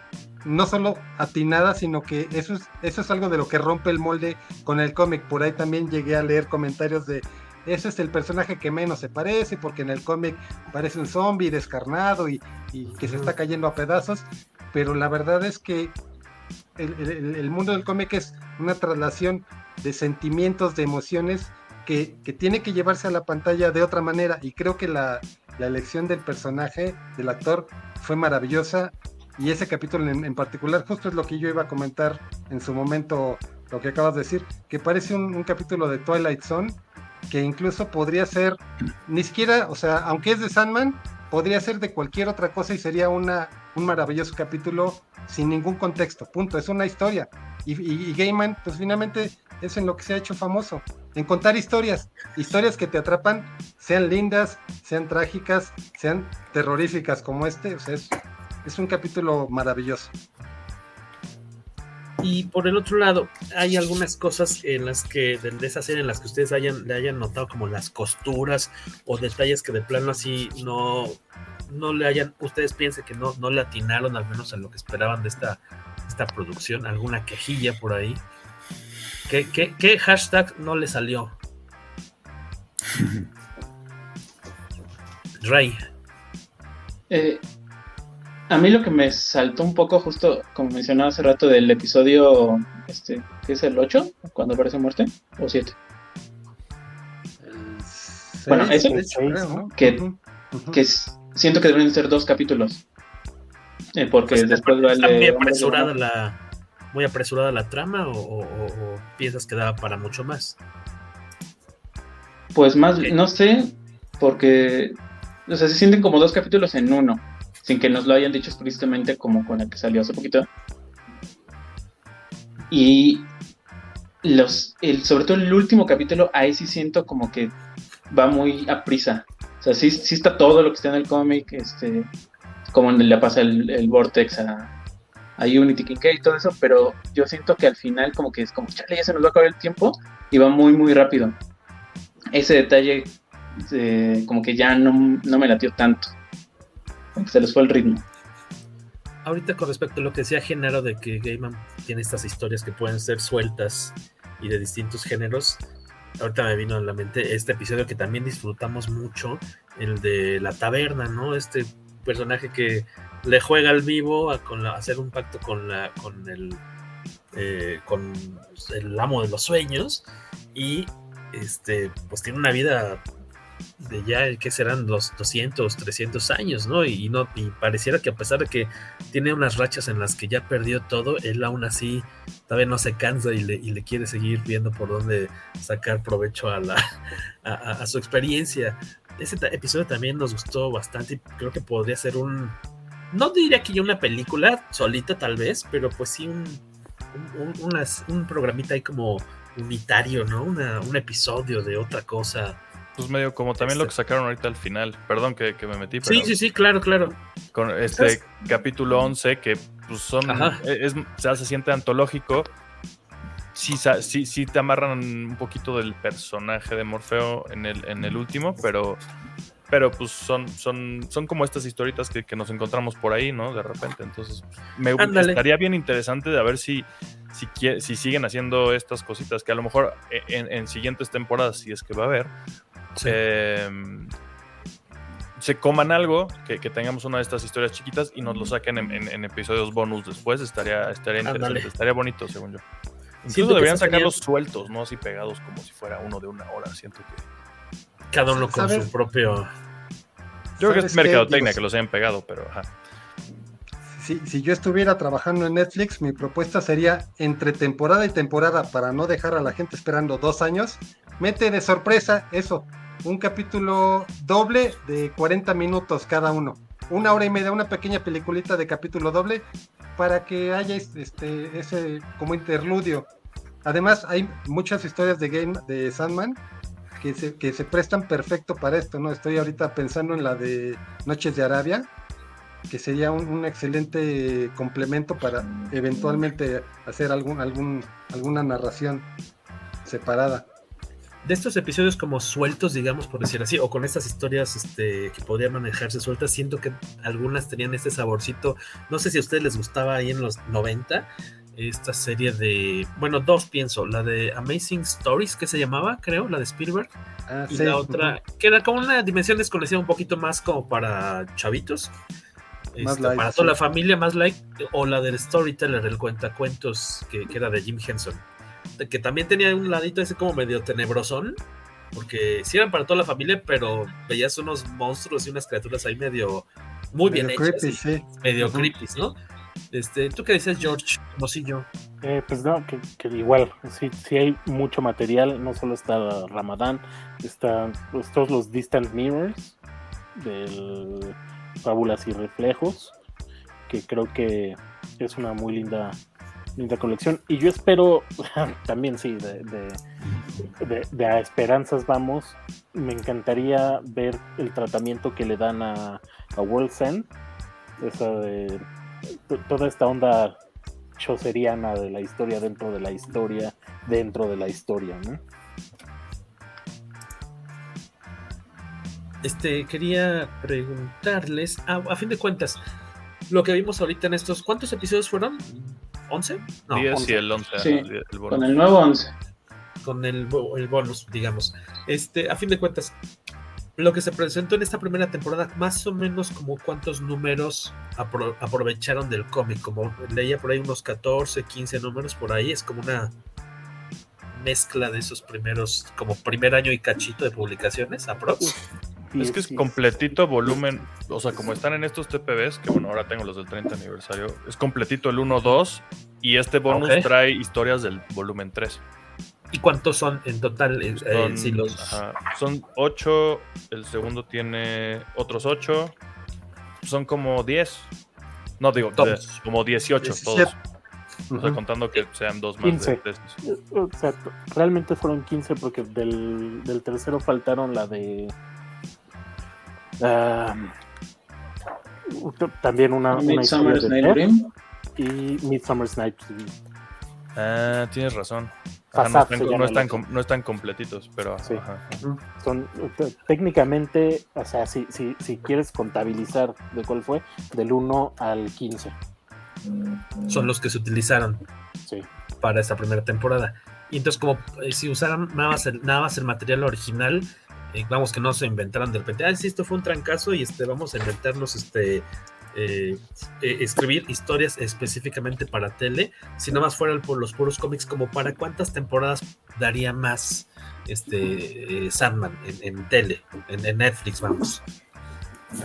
no solo atinada, sino que eso es, eso es algo de lo que rompe el molde con el cómic. Por ahí también llegué a leer comentarios de ese es el personaje que menos se parece, porque en el cómic parece un zombie descarnado y, y, que se está cayendo a pedazos, pero la verdad es que el, el, el mundo del cómic es una traslación de sentimientos, de emociones que, que, tiene que llevarse a la pantalla de otra manera y creo que la, la elección del personaje, del actor, fue maravillosa y ese capítulo en, en, particular justo es lo que yo iba a comentar en su momento, lo que acabas de decir, que parece un, un capítulo de Twilight Zone que incluso podría ser, ni siquiera, o sea, aunque es de Sandman, podría ser de cualquier otra cosa y sería una, un maravilloso capítulo sin ningún contexto, punto, es una historia. Y, y, Gaiman, pues finalmente es en lo que se ha hecho famoso, en contar historias, historias que te atrapan, sean lindas, sean trágicas, sean terroríficas como este, o sea, es, es un capítulo maravilloso. Y por el otro lado, hay algunas cosas en las que, de, esa serie, en las que ustedes hayan, le hayan notado como las costuras o detalles que de plano así no, no le hayan, ustedes piensen que no, no le atinaron al menos a lo que esperaban de esta, esta producción, alguna quejilla por ahí. ¿Qué, qué, qué hashtag no le salió? (laughs) Ray. Eh, a mí lo que me saltó un poco, justo como mencionaba hace rato, del episodio, este, ¿qué es el 8? Cuando aparece muerte, o 7. Bueno, ese, que, que siento que deben ser dos capítulos. Eh, porque pues, después va el muy apresurada la muy apresurada la trama o, piensas que daba para mucho más pues más no sé porque o sea se sienten como dos capítulos en uno sin que nos lo hayan dicho explícitamente como con el que salió hace poquito. Y los, el, sobre todo el último capítulo, ahí sí siento como que va muy a prisa. O sea, sí, sí está todo lo que está en el cómic, este, como le pasa el, Vortex a, a Unity King y todo eso, pero yo siento que al final como que es como, chale, ya se nos va a acabar el tiempo y va muy, muy rápido. Ese detalle eh, como que ya no, no me latió tanto se les fue el ritmo. Ahorita con respecto a lo que decía Genaro de que Gaiman tiene estas historias que pueden ser sueltas y de distintos géneros, ahorita me vino a la mente este episodio que también disfrutamos mucho, el de la taberna, ¿no? Este personaje que le juega al vivo a, hacer un pacto con, la, con, el, eh, con el amo de los sueños y este, pues tiene una vida de ya que serán los 200, 300 años, ¿no? Y, no y pareciera que a pesar de que tiene unas rachas en las que ya perdió todo, él aún así todavía no se cansa y le, y le quiere seguir viendo por dónde sacar provecho a, la, a, su experiencia. Ese episodio también nos gustó bastante y creo que podría ser un, no diría que ya una película solita tal vez, pero pues sí un, un, un programita ahí como unitario, ¿no? Una, un episodio de otra cosa pues medio como también lo que este sacaron ahorita al final. Perdón que, me metí. Pero sí, sí, sí, claro, claro. Con este capítulo 11 que pues son... E, es, se siente antológico. Sí, sí, sí te amarran un poquito del personaje de Morfeo en el, en el último, pero pero pues son, son, son como estas historitas que, nos encontramos por ahí, ¿no? De repente. Entonces, me estaría bien interesante de ver si, si, si siguen haciendo estas cositas que a lo mejor e, en, en, siguientes temporadas, si es que va a haber, Em, se coman algo, que, tengamos una de estas historias chiquitas y nos lo saquen en, episodios bonus después, estaría, estaría interesante, estaría bonito, según yo. Incluso deberían sacarlos sueltos, no así pegados como si fuera uno de una hora. Siento que. Cada uno con su propio. Yo creo que es mercadotecnia que los hayan pegado, pero ajá. Si, si, yo estuviera trabajando en Netflix, mi propuesta sería entre temporada y temporada, para no dejar a la gente esperando dos años, mete de sorpresa eso, un capítulo doble de 40 minutos cada uno. Una hora y media, una pequeña peliculita de capítulo doble para que haya este, ese como interludio. Además, hay muchas historias de Game de Sandman que se, que se prestan perfecto para esto, ¿no? Estoy ahorita pensando en la de Noches de Arabia, que sería un, excelente complemento para eventualmente hacer algún, algún, alguna narración separada de estos episodios como sueltos, digamos, por decir así, o con estas historias este, que podían manejarse sueltas, siento que algunas tenían este saborcito. No sé si a ustedes les gustaba ahí en los 90 esta serie de, bueno, dos pienso, la de Amazing Stories, que se llamaba, creo, la de Spielberg, ah, y la otra, que era como una dimensión desconocida un poquito más como para chavitos. Este, para toda la familia, más like, o la del Storyteller, el cuentacuentos que, que era de Jim Henson que también tenía un ladito ese como medio tenebrosón, porque sí eran para toda la familia, pero veías unos monstruos y unas criaturas ahí medio muy bien hechas, medio creepy, ¿no? Este, ¿Tú qué dices, George? Mosillo. Eh, pues no, que, igual, sí, sí hay mucho material, no solo está Ramadán, están pues, todos los Distant Mirrors, del Fábulas y Reflejos, que creo que es una muy linda linda colección. Y yo espero, (laughs) también sí, de, de, a esperanzas vamos. Me encantaría ver el tratamiento que le dan a, a World's. Esa de toda esta onda choseriana de la historia dentro de la historia dentro de la historia, ¿no? Este, quería preguntarles, a fin de cuentas, lo que vimos ahorita en estos, ¿cuántos episodios fueron? ¿11? No, 10 11. y el 11. Sí, el, el con el nuevo 11. Con el, el bonus, digamos. Este, a fin de cuentas, lo que se presentó en esta primera temporada, más o menos como cuántos números apro aprovecharon del cómic, como leía por ahí unos 14, 15 números por ahí, es como una mezcla de esos primeros, como primer año y cachito de publicaciones, aprox. Es que es completito volumen, o sea, como están en estos TPBs, que bueno, ahora tengo los del 30 aniversario, es completito el 1-2 y este bonus okay. trae historias del volumen 3. ¿Y cuántos son en total? Eh, Son, si los... ajá, son 8, el segundo tiene otros 8, son como 10. No digo, Todos. como 18 17. todos. O sea, contando que sean dos más 15. de, de estos. Exacto. Realmente fueron 15 porque del, del tercero faltaron la de. También una, una Midsummer's historia de Night Dream. y Midsummer's Night Dream. Ah, tienes razón. Ajá, no, están, no están no completitos, pero Sí. ajá. Son técnicamente, o sea, si, si, si quieres contabilizar de cuál fue, del 1 al 15. son los que se utilizaron Sí. para esta primera temporada. Y entonces, como eh, si usaran nada más el, nada más el material original, eh, vamos que no se inventaran de repente, ah, sí, esto fue un trancazo y este, vamos a inventarnos este. eh, eh, escribir historias específicamente para tele, si nada más fueran por los puros cómics, como para cuántas temporadas daría más este eh, Sandman en, en tele, en, en Netflix, vamos.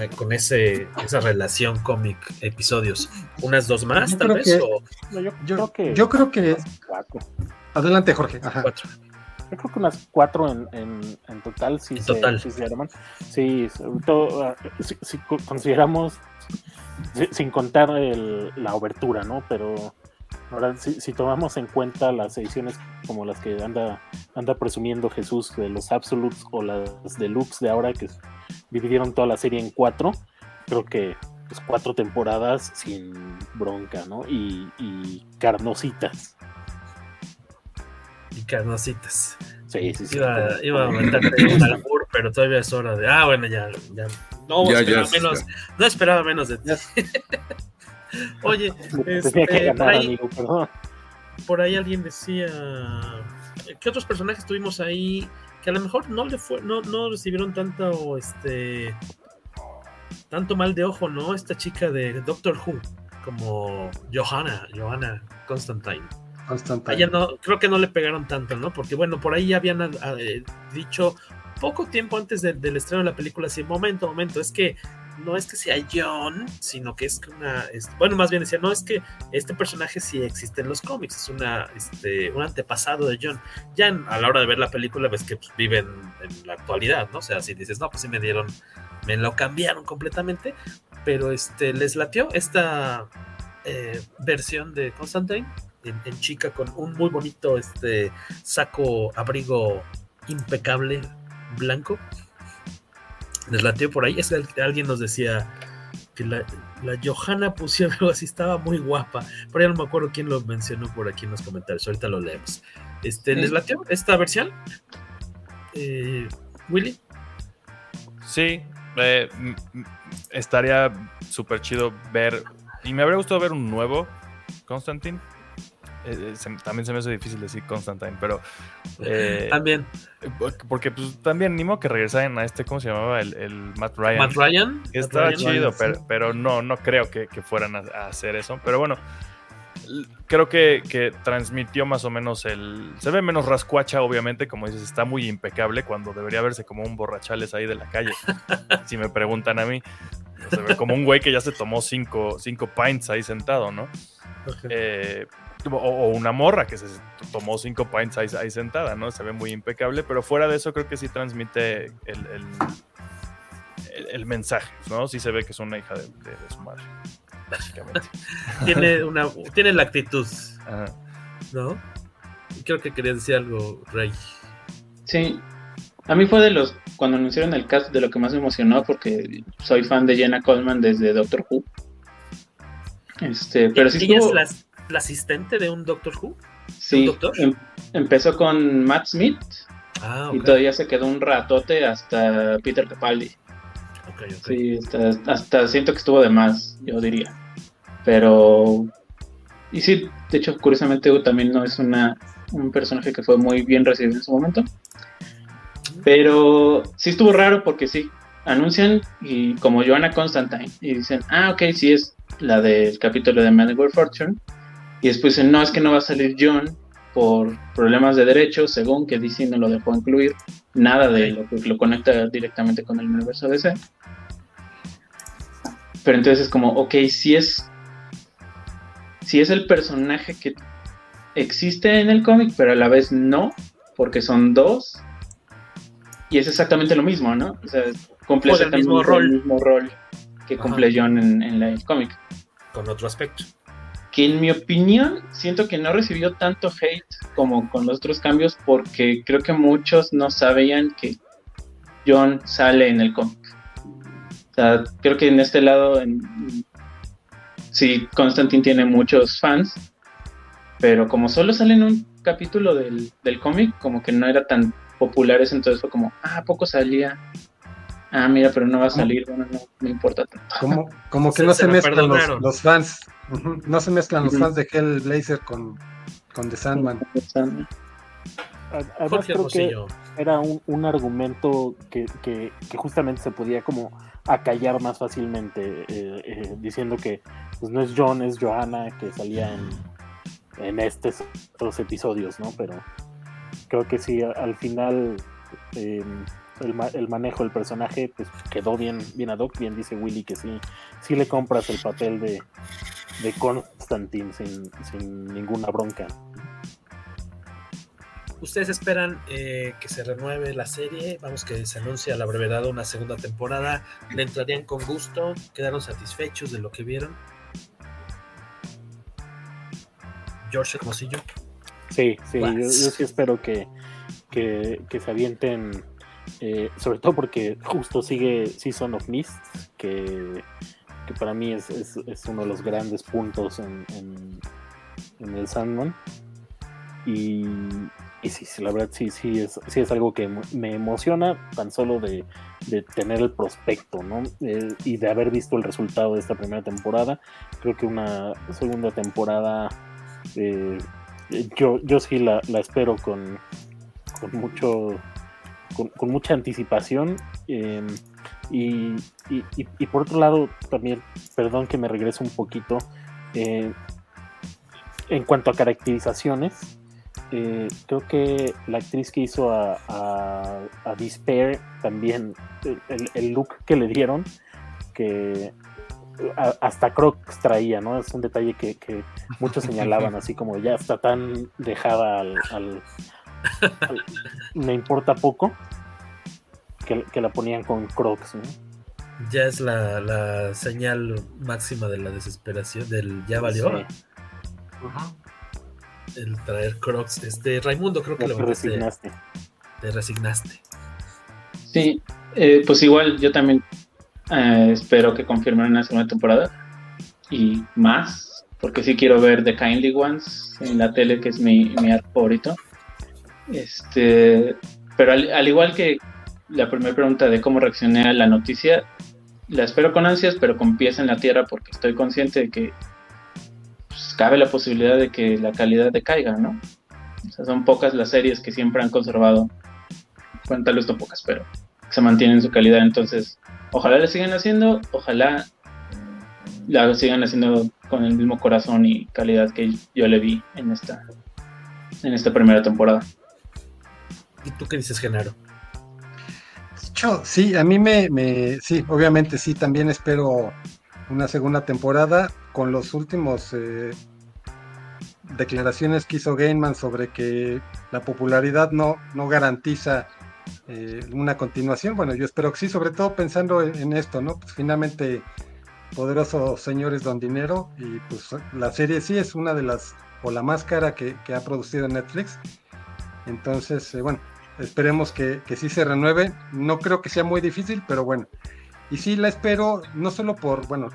Eh, con ese esa relación cómic episodios unas dos más Yo tal creo vez que- o No, yo, Yo, creo que yo creo que. cuatro. Adelante, Jorge. Ajá. cuatro Yo creo que unas cuatro en, en, en total sí En se, total. sí se arman. Sí, sobre todo ah, si, si co- consideramos, si- sin contar el- la obertura, ¿no? Pero ahora si, si tomamos en cuenta las ediciones como las que anda, anda presumiendo Jesús de los Absolutes o las Deluxe de ahora que dividieron toda la serie en cuatro, creo que pues, cuatro temporadas sin bronca, ¿no? Y, y carnositas. y carnositas Sí, sí, sí. iba, iba a aumentarte un (laughs) albur pero todavía es hora de ah bueno ya ya. No Ya, esperaba ya, menos no esperaba menos de ti. (laughs) Oye este, por ahí amigo, por ahí alguien decía ¿qué otros personajes tuvimos ahí que a lo mejor no le fue no, no recibieron tanto este tanto mal de ojo no esta chica de Doctor Who como Johanna Johanna Constantine No creo que no le pegaron tanto no porque bueno por ahí ya habían ah, eh, dicho poco tiempo antes de- del estreno de la película así momento momento es que no es que sea John, sino que es que una. es- bueno, más bien decía, no es que este personaje sí existe en los cómics, es una, este, un antepasado de John. Ya en- a la hora de ver la película ves que pues, viven en la actualidad, ¿no? O sea, si dices, no, pues sí me dieron, me lo cambiaron completamente, pero este, les latió esta eh, versión de Constantine en, en chica con un muy bonito este, saco abrigo impecable blanco les latió por ahí. Es alguien nos decía que la, la Johanna pusieron (laughs) algo así, estaba muy guapa. Pero ya no me acuerdo quién lo mencionó por aquí en los comentarios. Ahorita lo leemos. Este, ¿Les Sí. latió esta versión? Eh, Willy. Sí, eh, estaría súper chido ver. Y me habría gustado ver un nuevo Constantine. Eh, eh, se- también se me hace difícil decir Constantine, pero. eh, También. porque- pues, también, ni modo que regresaran a este, ¿cómo se llamaba? El, el Matt Ryan. Matt Ryan. Que Matt Estaba Ryan. chido, pero, pero no, no creo que, que fueran a, a hacer eso. Pero bueno, creo que, que transmitió más o menos el. Se ve menos rascuacha, obviamente, como dices, está muy impecable cuando debería verse como un borrachales ahí de la calle. (laughs) si me preguntan a mí, se ve como un güey que ya se tomó cinco, cinco pints ahí sentado, ¿no? Eh, o, o una morra que se tomó cinco pints ahí, ahí sentada, ¿no? Se ve muy impecable, pero fuera de eso creo que sí transmite el, el, el- el mensaje, ¿no? Sí se ve que es una hija de, de- de su madre, básicamente. (laughs) Tiene, una, tiene la actitud, Ajá. ¿no? Creo que quería decir algo, Rey. Sí. A mí fue de los, cuando anunciaron el cast, de lo que más me emocionó, porque soy fan de Jenna Coleman desde Doctor Who. Este, pero sí ella, estuvo... es la, la asistente de un Doctor Who? Sí, em, empezó con Matt Smith ah, y todavía se quedó un ratote hasta Peter Capaldi. Sí, hasta, siento que estuvo de más, yo diría. Pero. Y sí, de hecho, curiosamente, también no es una, un personaje que fue muy bien recibido en su momento. Pero sí estuvo raro porque sí, anuncian y como Joanna Constantine y dicen, ah, ok, sí es la del capítulo de Man Fortune. Y después dicen, no, es que no va a salir John por problemas de derechos, según que DC no lo dejó incluir, nada de lo que lo conecta directamente con el universo DC. Pero entonces es como, ok, si es, si es el personaje que existe en el cómic, pero a la vez no, porque son dos, y es exactamente lo mismo, ¿no? O sea, cumple exactamente el mismo, rol. mismo rol que cumple John en, en el cómic. Con otro aspecto que en mi opinión siento que no recibió tanto hate como con los otros cambios porque creo que muchos no sabían que John sale en el cómic. O sea, creo que en este lado, en, sí, Constantine tiene muchos fans, pero como solo sale en un capítulo del, cómic, como que no era tan popular eso, entonces fue como, ah, poco salía. Ah, mira, pero no va a salir, bueno, no me importa tanto. Como, como (laughs) que no se, mezclan los, fans no se mezclan los fans de Hellblazer con, con The Sandman. Además creo que era un, argumento que, justamente se podía como acallar más fácilmente eh, eh, diciendo que pues no es John, es Johanna que salía en, en estos episodios, ¿no? Pero creo que sí, al final eh, el, manejo del personaje pues quedó bien, bien ad hoc, bien dice Willy que sí, sí le compras el papel de, de Constantine sin, ninguna bronca. ¿Ustedes esperan eh, que se renueve la serie? Vamos, que se anuncia a la brevedad una segunda temporada. ¿Le entrarían con gusto? ¿Quedaron satisfechos de lo que vieron? George Hermosillo. Sí, sí, yo, sí espero que, que, se avienten, eh, sobre todo porque justo sigue Season of Mist, que que para mí es, uno de los grandes puntos en, el Sandman. Y, sí, la verdad sí, sí es, sí es algo que me emociona tan solo de, tener el prospecto, ¿no? Eh, y de haber visto el resultado de esta primera temporada. Creo que una segunda temporada eh, yo, yo sí la, espero con, con mucho con, mucha anticipación. Em, y, por otro lado, también, perdón que me regrese un poquito, eh, en cuanto a caracterizaciones, eh, creo que la actriz que hizo a, a, Despair también, el, look que le dieron, que hasta Crocs traía, ¿no? Es un detalle que, muchos (laughs) señalaban, así como ya está tan dejada al (laughs) me importa poco que, la ponían con Crocs, Ya es la, señal máxima de la desesperación, del ya valió. El traer Crocs. Este, Raimundo, creo que lo resignaste. Te resignaste. Sí, eh, pues igual yo también eh, espero que confirmen una segunda temporada y más, porque sí quiero ver The Kindly Ones en la tele, que es mi, mi art favorito. Este, pero al, igual que la primera pregunta de cómo reaccioné a la noticia, la espero con ansias, pero con pies en la tierra porque estoy consciente de que pues, cabe la posibilidad de que la calidad decaiga, ¿no? O sea, son pocas las series que siempre han conservado, bueno, tal pocas, pero se mantienen su calidad, entonces ojalá la sigan haciendo, ojalá la sigan haciendo con el mismo corazón y calidad que yo le vi en esta, en esta primera temporada. ¿Y tú qué dices, Genaro? sí, a mí me, sí, obviamente sí, también espero una segunda temporada con los últimos eh, declaraciones que hizo Gainman sobre que la popularidad no, no garantiza eh, una continuación. Bueno, yo espero que sí, sobre todo pensando en, esto, ¿no? Pues finalmente, poderosos señores don dinero y pues la serie sí es una de las, o la más cara que, que ha producido Netflix. Entonces, eh, bueno, Esperemos que, que sí se renueve. No creo que sea muy difícil, pero bueno. Y sí la espero, no solo por, bueno,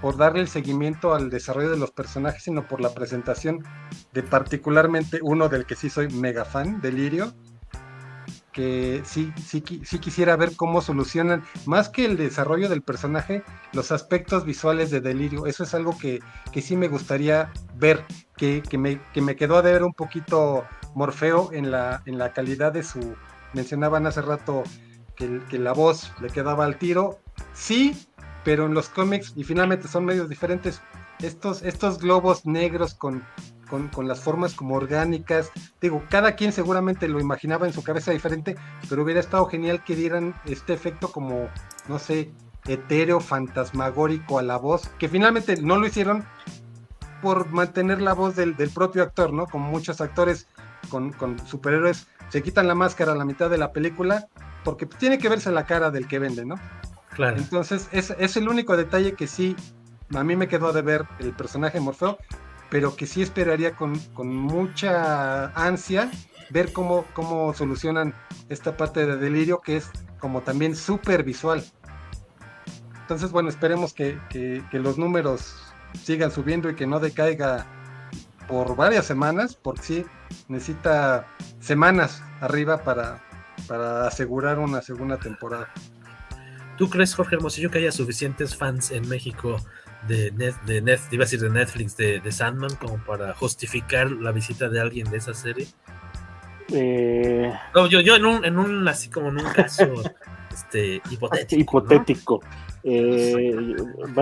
por darle el seguimiento al desarrollo de los personajes, sino por la presentación de particularmente uno del que sí soy mega fan, Delirio, que sí, sí, sí quisiera ver cómo solucionan, más que el desarrollo del personaje, los aspectos visuales de Delirio. Eso es algo que, que sí me gustaría ver, que, que, me, que me quedó a ver un poquito Morfeo en la, en la calidad de su... Mencionaban hace rato que, la voz le quedaba al tiro. Sí, pero en los cómics, y finalmente son medios diferentes, estos, estos globos negros con, con, con, las formas como orgánicas, digo, cada quien seguramente lo imaginaba en su cabeza diferente, pero hubiera estado genial que dieran este efecto como, no sé, etéreo, fantasmagórico a la voz, que finalmente no lo hicieron por mantener la voz del, del propio actor, ¿no? Como muchos actores con, con, superhéroes se quitan la máscara a la mitad de la película porque tiene que verse la cara del que vende, ¿no? Claro. Entonces, es, es el único detalle que sí, a mí me quedó de ver el personaje Morfeo, pero que sí esperaría con, con mucha ansia ver cómo, cómo solucionan esta parte de delirio que es como también súper visual. Entonces, bueno, esperemos que, que, que, los números sigan subiendo y que no decaiga por varias semanas, porque sí necesita semanas arriba para, para asegurar una segunda temporada. ¿Tú crees, Jorge Hermosillo, que haya suficientes fans en México de, net, de net, iba a decir de Netflix, de, de, Sandman, como para justificar la visita de alguien de esa serie? Eh... No, yo, yo en un, en un, así como en un caso (laughs) este, hipotético. hipotético. ¿no? Eh,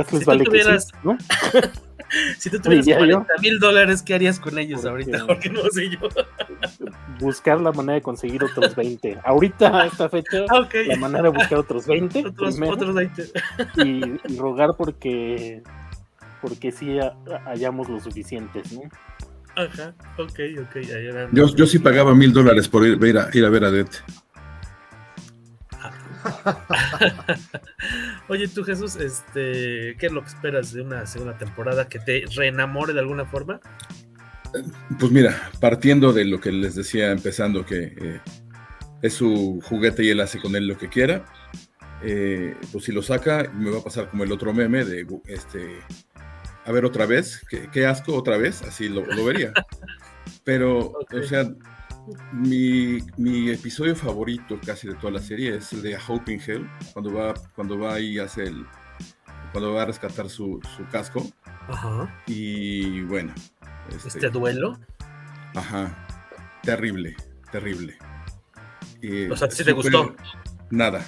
si, vale tú tuvieras, sí, ¿no? (laughs) (laughs) si tú tuvieras 40 mil dólares, ¿qué harías con ellos Porque, ahorita? (laughs) Porque no sé yo. buscar la manera de conseguir otros 20. Ahorita, a esta fecha, (laughs) okay. la manera de buscar otros 20. Otros, primero, otros 20. Y, y, rogar porque, porque sí hayamos lo suficientes, ¿no? Ajá, ok, ok. Yo, yo sí pagaba mil dólares por ir, ir, a, ir a ver a Det. (laughs) Oye, tú Jesús, este, ¿qué es lo que esperas de una segunda temporada que te reenamore de alguna forma? Pues mira, partiendo de lo que les decía empezando, que eh, es su juguete y él hace con él lo que quiera, eh, pues si lo saca, me va a pasar como el otro meme de este, a ver otra vez, qué, qué asco otra vez, así lo, lo vería. Pero, okay. o sea, mi, mi, episodio favorito casi de toda la serie es el de in Hell, cuando va, cuando va y hace el. cuando va a rescatar su, su casco. Ajá. Y bueno. Este, ¿Este duelo? Ajá. Terrible, terrible. Eh, o sea, ¿sí te gustó? Nada.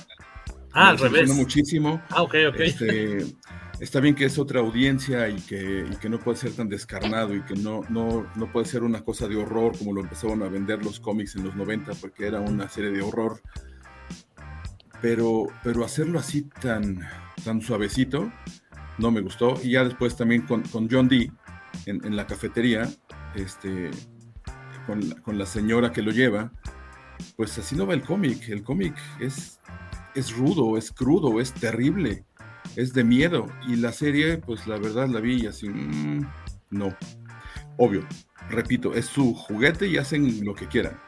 Ah, al revés. muchísimo. Ah, ok, ok. Este, (laughs) está bien que es otra audiencia y que, y que, no puede ser tan descarnado y que no, no, no puede ser una cosa de horror como lo empezaron a vender los cómics en los 90 porque era una serie de horror. Pero, pero hacerlo así tan, tan suavecito no me gustó. Y ya después también con, con John Dee en, en, la cafetería, este, con, con la señora que lo lleva, pues así no va el cómic. El cómic es, es rudo, es crudo, es terrible es de miedo. Y la serie, pues la verdad la vi y así, mmm, no. Obvio, repito, es su juguete y hacen lo que quieran.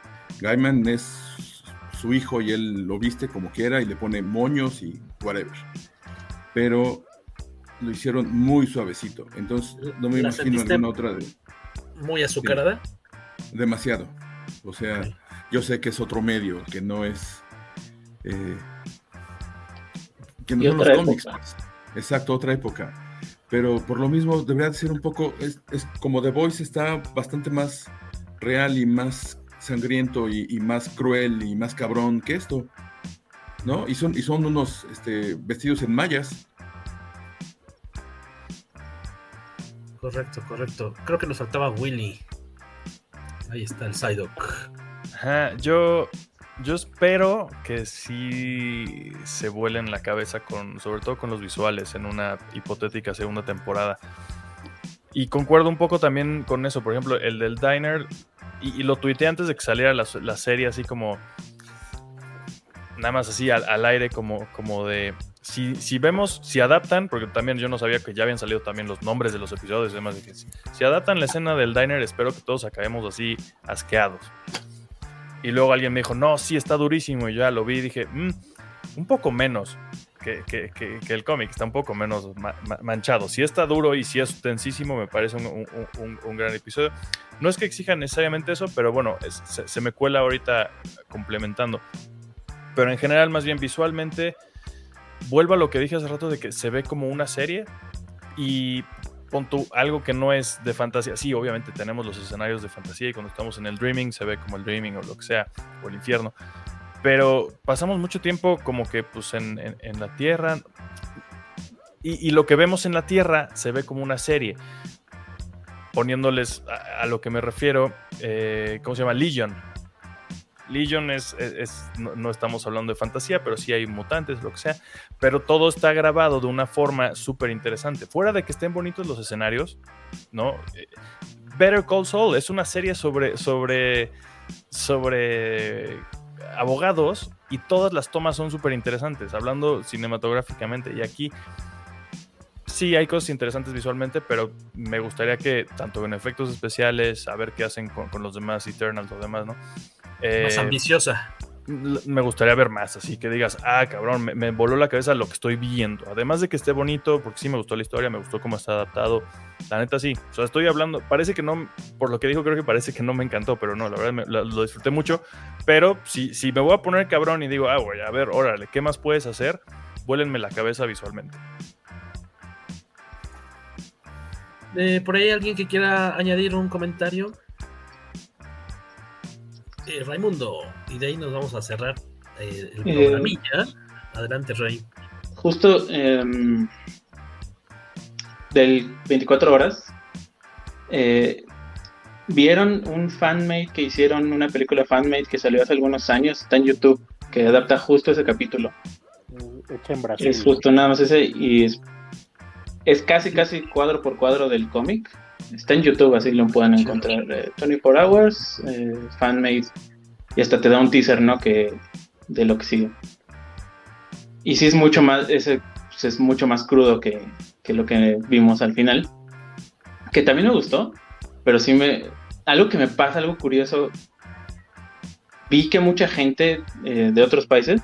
Gaiman es su hijo y él lo viste como quiera y le pone moños y whatever. Pero lo hicieron muy suavecito. Entonces no me imagino alguna otra de. ¿Muy azucarada? Demasiado. O sea, okay. yo sé que es otro medio, que no es. Eh, que no son los cómics. Pues. Exacto, otra época. Pero por lo mismo debería de ser un poco, es, es, como The Voice está bastante más real y más sangriento y, y, más cruel y más cabrón que esto. ¿No? Y son, y son unos este, vestidos en mallas. Correcto, correcto. Creo que nos faltaba Willy. Ahí está el Psyduck. Ajá, yo yo espero que sí se vuelen la cabeza con, sobre todo con los visuales en una hipotética segunda temporada. Y concuerdo un poco también con eso, por ejemplo, el del Diner, y, lo tuiteé antes de que saliera la, la, serie, así como, nada más así al, aire, como, como de, si, si, vemos, si adaptan, porque también yo no sabía que ya habían salido también los nombres de los episodios y demás, si adaptan la escena del Diner, espero que todos acabemos así asqueados. Y luego alguien me dijo, no, sí, está durísimo. Y ya lo vi y dije, mmm, un poco menos. que, el cómic, está un poco menos manchado. Si está duro y si es tensísimo, me parece un, gran episodio. No es que exijan necesariamente eso, pero bueno, se, me cuela ahorita complementando. Pero en general, más bien visualmente, vuelvo a lo que dije hace rato de que se ve como una serie y pon algo que no es de fantasía. Sí, obviamente tenemos los escenarios de fantasía y cuando estamos en el dreaming se ve como el dreaming o lo que sea, o el infierno pero pasamos mucho tiempo como que pues en, la Tierra y, lo que vemos en la Tierra se ve como una serie. Poniéndoles a, lo que me refiero, eh, ¿cómo se llama? Legion. Legion es, no, estamos hablando de fantasía, pero sí hay mutantes, lo que sea, pero todo está grabado de una forma súper interesante. Fuera de que estén bonitos los escenarios, ¿no? Better Call Saul es una serie sobre, sobre, sobre abogados y todas las tomas son súper interesantes, hablando cinematográficamente. Y aquí sí hay cosas interesantes visualmente, pero me gustaría que tanto en efectos especiales, a ver qué hacen con, los demás Eternals o demás, ¿no? más eh, ambiciosa me gustaría ver más, así que digas, ah, cabrón, me, voló la cabeza lo que estoy viendo. Además de que esté bonito, porque sí me gustó la historia, me gustó cómo está adaptado. La neta sí, o sea, estoy hablando, parece que no, por lo que dijo, creo que parece que no me encantó, pero no, la verdad lo, disfruté mucho. Pero si, si me voy a poner cabrón y digo, ah, güey, a ver, órale, ¿qué más puedes hacer? Vuélenme la cabeza visualmente. Eh, por ahí alguien que quiera añadir un comentario. Eh, Raimundo, y de ahí nos vamos a cerrar eh, el eh, programilla. Adelante, Ray. Justo em, del 24 horas, vieron un fanmate que hicieron, una película fanmate que salió hace algunos años, está en YouTube, que adapta justo ese capítulo. en Brasil. Es justo nada más ese y es, es casi, casi cuadro por cuadro del cómic Está en YouTube, así lo pueden encontrar. 24 eh, Hours, eh, Fanmade, y hasta te da un teaser, ¿no? Que, de lo que sigue. Y sí es mucho más, ese, pues, es mucho más crudo que, lo que vimos al final. Que también me gustó, pero sí me... Algo que me pasa, algo curioso, vi que mucha gente eh, de otros países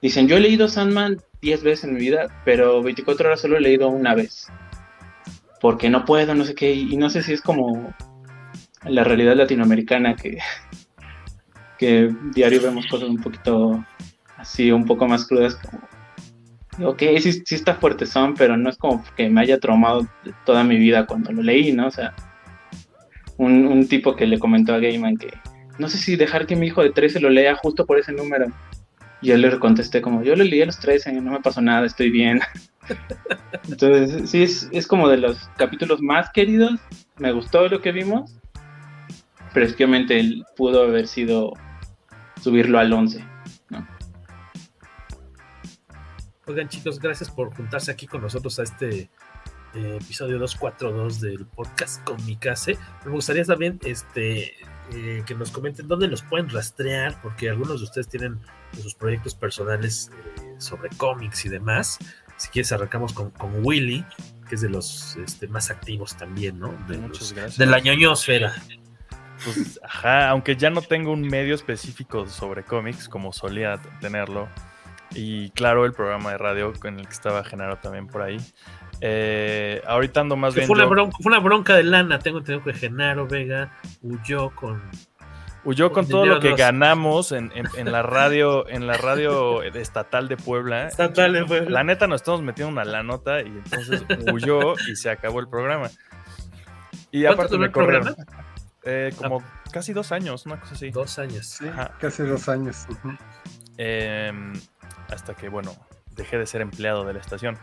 dicen, yo he leído Sandman 10 veces en mi vida, pero 24 horas solo he leído una vez porque no puedo, no sé qué, y no sé si es como la realidad latinoamericana que, que diario vemos cosas un poquito así, un poco más crudas, como, ok, sí, está fuerte son, pero no es como que me haya traumado toda mi vida cuando lo leí, ¿no? O sea, un, tipo que le comentó a Gaiman que no sé si dejar que mi hijo de 13 lo lea justo por ese número. Y yo le contesté como, yo lo leí a los 13, no me pasó nada, estoy bien. (laughs) Entonces, sí, es, como de los capítulos más queridos. Me gustó lo que vimos. Pero es que él pudo haber sido subirlo al 11. Oigan, chicos, gracias por juntarse aquí con nosotros a este eh, episodio 242 del podcast con mi case. Me gustaría también este, eh, que nos comenten dónde nos pueden rastrear, porque algunos de ustedes tienen sus proyectos personales eh, sobre cómics y demás si quieres arrancamos con, Willy, que es de los este, más activos también, ¿no? De, Muchas gracias. De la ñoñosfera. Pues, ajá, aunque ya no tengo un medio específico sobre cómics como solía tenerlo. Y claro, el programa de radio con el que estaba Genaro también por ahí. Eh, ahorita ando más bien. Fue, una bronca, fue, una bronca, de lana. Tengo entendido que Genaro Vega huyó con Huyó con todo lo que ganamos en, la (laughs) radio, en la radio estatal de Puebla. Estatal de Puebla. La neta nos estamos metiendo una la nota y entonces huyó y se acabó el programa. Y aparte me corrieron. Eh, como casi dos años, una cosa así. Dos años. Sí, casi dos años. Em, hasta que, bueno, dejé de ser empleado de la estación.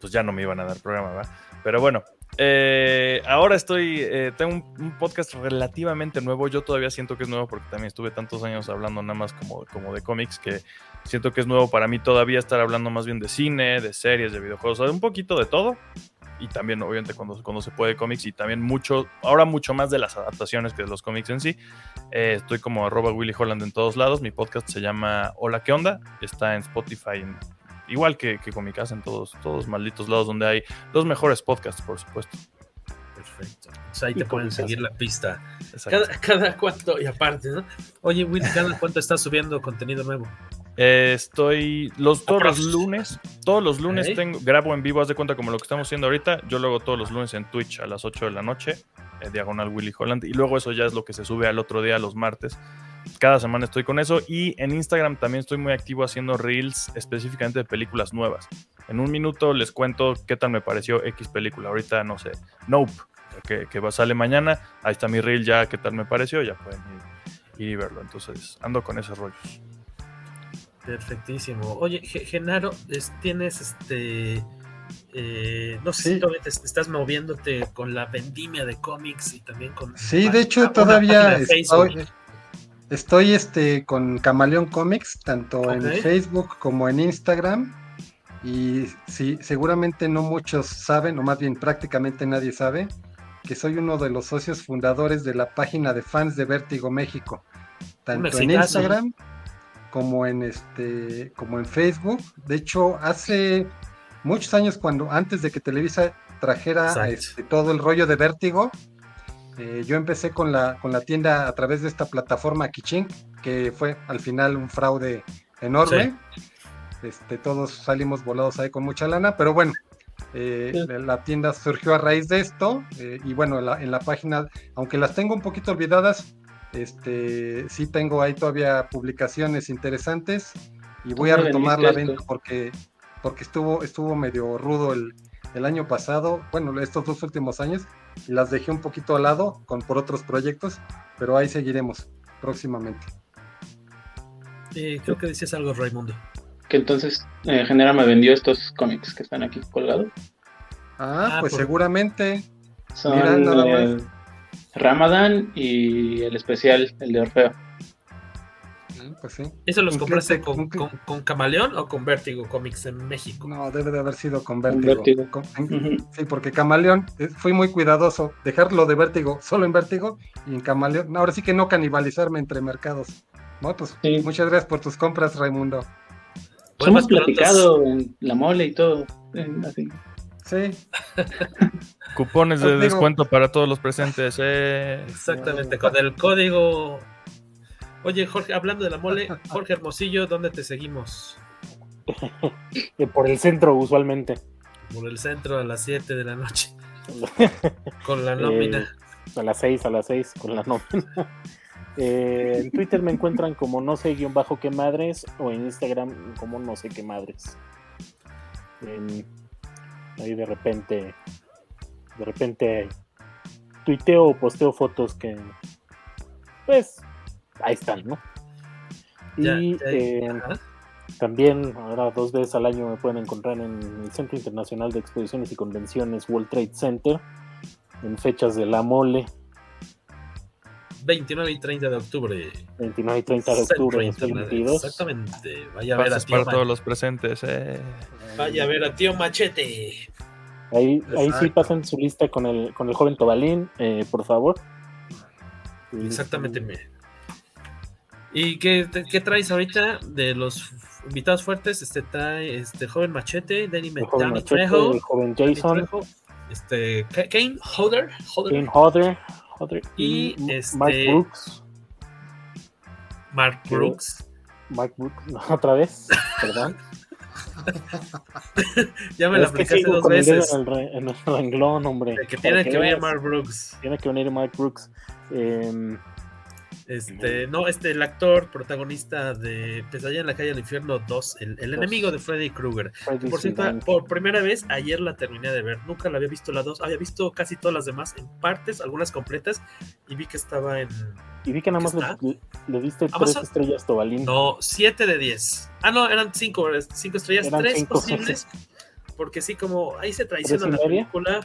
Pues ya no me iban a dar programa, ¿verdad? Pero bueno, eh, ahora estoy, eh, tengo un, podcast relativamente nuevo. Yo todavía siento que es nuevo porque también estuve tantos años hablando nada más como, como de cómics que siento que es nuevo para mí todavía estar hablando más bien de cine, de series, de videojuegos, un poquito de todo. Y también, obviamente, cuando, cuando se puede cómics y también mucho, ahora mucho más de las adaptaciones que de los cómics en sí. Eh, estoy como arroba Willy Holland en todos lados. Mi podcast se llama Hola, ¿qué onda? Está en Spotify, igual que, con mi casa en todos, todos malditos lados donde hay los mejores podcasts, por supuesto. Perfecto. ahí te pueden seguir la pista. Cada, cada, cuánto, y aparte, ¿no? Oye, Will, ¿cada cuánto estás subiendo contenido nuevo? Eh, estoy los todos los lunes, todos los lunes tengo grabo en vivo, haz de cuenta como lo que estamos haciendo ahorita. Yo lo hago todos los lunes en Twitch a las 8 de la noche, eh, diagonal Willy Holland, y luego eso ya es lo que se sube al otro día, los martes. Cada semana estoy con eso y en Instagram también estoy muy activo haciendo reels específicamente de películas nuevas. En un minuto les cuento qué tal me pareció X película. Ahorita no sé, Nope, que, que sale mañana. Ahí está mi reel ya, qué tal me pareció, ya pueden ir, y verlo. Entonces ando con esos rollos. Perfectísimo. Oye, Genaro, tienes este. Eh, no sé si todavía te estás moviéndote con la vendimia de cómics y también con. Sí, de hecho, todavía estoy, estoy este, con Camaleón Comics, tanto en Facebook como en Instagram. Y sí, seguramente no muchos saben, o más bien prácticamente nadie sabe, que soy uno de los socios fundadores de la página de fans de Vértigo México. Tanto en Instagram como en este como en Facebook. De hecho, hace muchos años cuando antes de que Televisa trajera este, todo el rollo de Vértigo, eh, yo empecé con la con la tienda a través de esta plataforma Kichink, que fue al final un fraude enorme. Este, todos salimos volados ahí con mucha lana, pero bueno, eh, la tienda surgió a raíz de esto eh, y bueno, en la página, aunque las tengo un poquito olvidadas, este, sí tengo ahí todavía publicaciones interesantes y voy a retomar la venta porque, porque estuvo, estuvo medio rudo el, año pasado, bueno, estos dos últimos años, y las dejé un poquito al lado con, por otros proyectos, pero ahí seguiremos próximamente. Eh, creo que decías algo, Raimundo. Que entonces eh, Genera me vendió estos cómics que están aquí colgados. Ah, ah pues seguramente. Son, Ramadan y el especial, el de Orfeo. Pues sí. ¿Eso los compraste con, con, Camaleón o con Vértigo Comics en México? No, debe de haber sido con Vértigo. Sí, porque Camaleón, eh, fui muy cuidadoso, dejarlo de Vértigo solo en Vértigo y en Camaleón. ahora sí que no canibalizarme entre mercados. No, pues muchas gracias por tus compras, Raimundo. Hemos platicado en la mole y todo. así. Sí. Cupones de descuento para todos los presentes. Eh. Exactamente, con el código. Oye, Jorge, hablando de la mole, (laughs) Jorge Hermosillo, ¿dónde te seguimos? Por el centro, usualmente. Por el centro a las 7 de la noche. (laughs) con la nómina. Eh, a las 6, a las 6, con la nómina. (laughs) Eh, en Twitter me encuentran como no sé guion bajo qué madres o en Instagram como no sé qué madres. Ahí de repente, de repente tuiteo o posteo fotos que, pues, ahí están, ¿no? y eh, también ahora dos veces al año me pueden encontrar en el Centro Internacional de Exposiciones y Convenciones World Trade Center en fechas de la mole. 29 y 30 de octubre. 29 y 30 de octubre de 2022. Exactamente. Vaya a ver a tío para todos los presentes. Eh. Vaya a ver a tío Machete. Ahí, ahí sí pasen su lista con el, con el joven Tobalín, eh, por favor. Exactamente. ¿Y qué, qué, traes ahorita de los invitados fuertes? Este trae este joven Machete, Danny, el Trejo, el joven Jason, este Kane Hodder, Kane Hodder, y, este, Mark Brooks. Mark Brooks. Mark Brooks, (laughs) otra vez, perdón. (laughs) ya me la aplicaste dos veces. En el, en el, (laughs) renglón, hombre. que tiene que, venir Mark Brooks. Tiene que venir Mark Brooks. Eh, este, no, este, el actor protagonista de Pesadilla en la calle del infierno 2, el, el enemigo de Freddy Krueger. Por cierto, por primera vez, ayer la terminé de ver. Nunca la había visto la 2, había visto casi todas las demás en partes, algunas completas, y vi que estaba en. Y vi que nada más le, le, diste tres estrellas, Tobalín. No, 7 de 10. Ah, no, eran 5 cinco estrellas, 3 (laughs) posibles. Porque sí, como ahí se traiciona la película.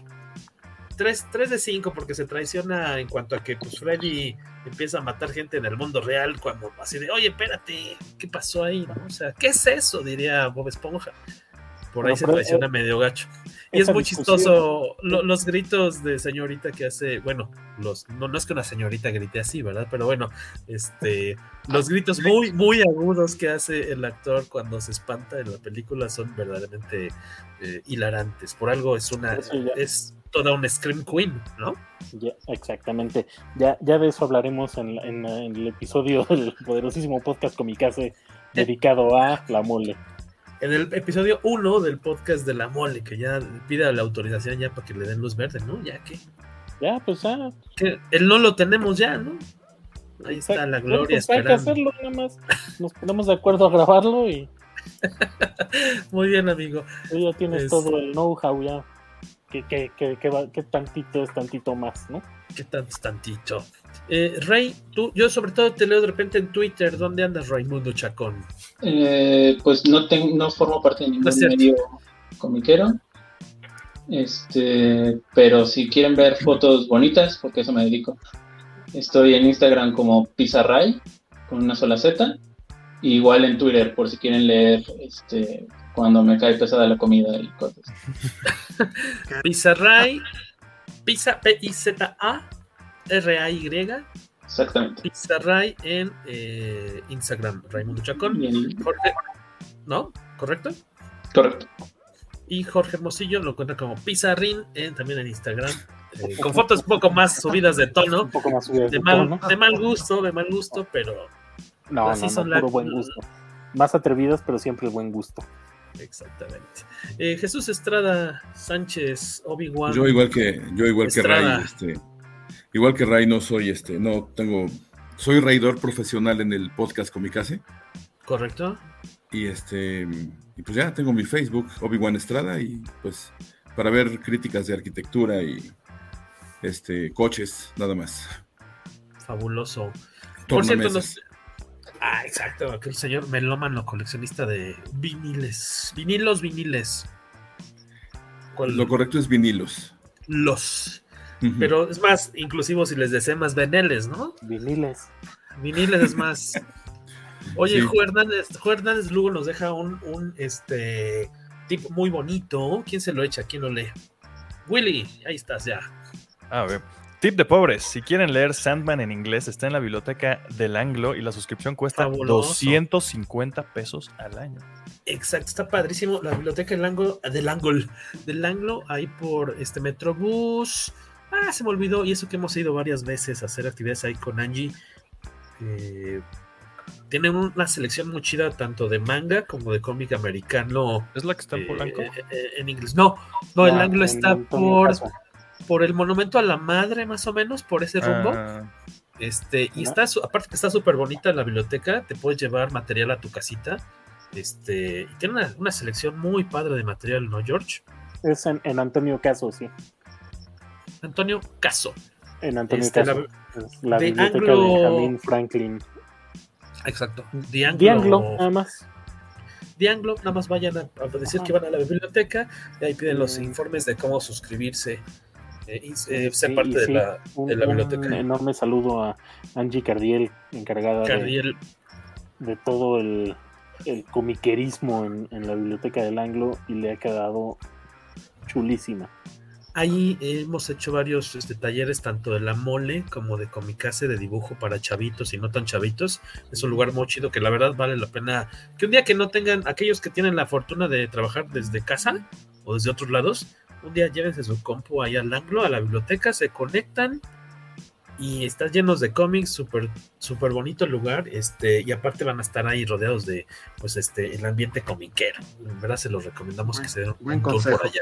3, 3 de 5 porque se traiciona en cuanto a que pues, Freddy empieza a matar gente en el mundo real cuando así de, oye, espérate, ¿qué pasó ahí? O sea, ¿qué es eso? Diría Bob Esponja. Por ahí se traiciona medio gacho. Y es muy chistoso los gritos de señorita que hace, bueno, los no, no es que una señorita grite así, ¿verdad? Pero bueno, este los gritos muy, muy agudos que hace el actor cuando se espanta en la película son verdaderamente eh, hilarantes. Por algo es una, es toda una Scream Queen, ¿no? exactamente. Ya, ya de eso hablaremos en, el episodio (laughs) del poderosísimo podcast Comicase dedicado a la mole. En el episodio 1 del podcast de la mole, que ya pide la autorización ya para que le den luz verde, ¿no? Ya que. Ya, pues ya. Que el no lo tenemos ya, ¿no? Ahí está la gloria. Pues hay que hacerlo, nada más. Nos ponemos de acuerdo a grabarlo y. (laughs) Muy bien, amigo. Tú ya tienes es... todo el know-how ya. Que, que, que, que, tantito es tantito más, ¿no? ¿Qué tanto es tantito? Eh, Rey, tú, yo sobre todo te leo de repente en Twitter. ¿Dónde andas, Raimundo Chacón? Eh, pues no, tengo, no formo parte de ningún no medio comiquero. Este, pero si quieren ver fotos bonitas, porque eso me dedico, estoy en Instagram como Pizarray, con una sola Z. Igual en Twitter, por si quieren leer este, cuando me cae pesada la comida y cosas. Pizarray, (laughs) Pizza, P-I-Z-A, R-A-Y. Exactamente. Pizarray en eh, Instagram, Raimundo Chacón. Jorge, ¿no? ¿Correcto? Correcto. Y Jorge Hermosillo lo encuentra como Pizarrín en, también en Instagram. Eh, con fotos un poco más subidas de tono. Un poco más subidas de, de mal, tono. de mal gusto, de mal gusto, pero. No, así no, son no, la- puro buen gusto. Más atrevidos, pero siempre buen gusto. Exactamente. Eh, Jesús Estrada Sánchez, Obi-Wan. Yo igual que, yo igual que. Ray, este, igual que Ray no soy este, no tengo, soy reidor profesional en el podcast Comicase ¿Correcto? y este, y pues ya tengo mi Facebook, Obi-Wan Estrada y pues para ver críticas de arquitectura y este coches, nada más. Fabuloso. Por cierto, nos... Ah, exacto, aquel señor melómano coleccionista de viniles. Vinilos, viniles. ¿Cuál? Lo correcto es vinilos. Los. Pero es más inclusivo si les desea más veneles, ¿no? Viniles. Viniles es más. (laughs) Oye, Sí. Hernández, Hernández luego nos deja un, un este tip muy bonito. ¿Quién se lo echa? ¿Quién lo lee? Willy, ahí estás ya. A ver. Tip de pobres. Si quieren leer Sandman en inglés, está en la biblioteca del Anglo y la suscripción cuesta Fabuloso. 250 pesos al año. Exacto, está padrísimo. La biblioteca del Anglo, del Anglo, del Anglo, ahí por este Metrobús. Ah, se me olvidó. Y eso que hemos ido varias veces a hacer actividades ahí con Angie. Eh, tienen una selección muy chida tanto de manga como de cómic americano. ¿Es la que está en eh, Polanco? eh, eh, en inglés. No, no, el No, Anglo está por, Caso. Por el monumento a la madre, más o menos, por ese rumbo. Ah, Este, y está, aparte que está súper bonita la biblioteca, te puedes llevar material a tu casita. Este, y tiene una, una selección muy padre de material, ¿no, George? Es en, en Antonio Caso, sí. Antonio Caso. En Antonio Este, Caso. La de biblioteca Anglo- de Benjamin Franklin. Exacto. The Anglo, De Anglo, nada más. The Anglo, nada más vayan a, a decir Ajá. que van a la biblioteca y ahí piden los Mm. informes de cómo suscribirse eh, eh, ser Sí, parte de, la, un, de la un biblioteca. enorme saludo a Angie Cardiel, encargada de todo el, el comiquerismo en, en la biblioteca del Anglo y le ha quedado chulísima. Ahí hemos hecho varios este, talleres, tanto de la mole como de comicase, de dibujo para chavitos y no tan chavitos. Es un lugar muy chido que la verdad vale la pena. Que un día que no tengan, aquellos que tienen la fortuna de trabajar desde casa o desde otros lados, un día llévense su compu ahí al anglo, a la biblioteca, se conectan y están llenos de cómics, súper súper bonito el lugar, este, y aparte van a estar ahí rodeados de pues este el ambiente comiquero. En verdad se los recomendamos que se den un tour por allá.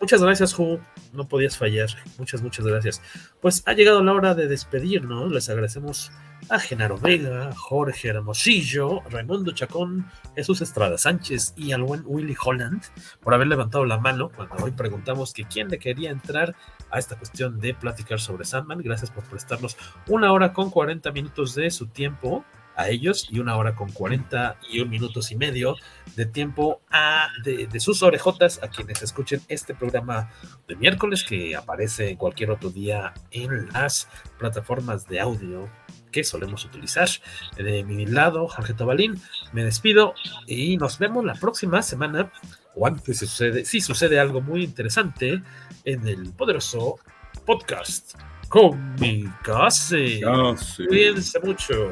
Muchas gracias, Ju. No podías fallar. Muchas, muchas gracias. Pues ha llegado la hora de despedirnos. Les agradecemos a Genaro Vega, Jorge Hermosillo, Raimundo Chacón, Jesús Estrada Sánchez y al buen Willy Holland por haber levantado la mano cuando hoy preguntamos que quién le quería entrar a esta cuestión de platicar sobre Sandman. Gracias por prestarnos una hora con 40 minutos de su tiempo a ellos y una hora con 41 minutos y medio de tiempo a, de, de sus orejotas a quienes escuchen este programa de miércoles que aparece cualquier otro día en las plataformas de audio que solemos utilizar. De mi lado, Jorge Tobalín, me despido y nos vemos la próxima semana o antes si sucede, si sucede algo muy interesante en el poderoso podcast Comicase. Ah, sí. Cuídense mucho.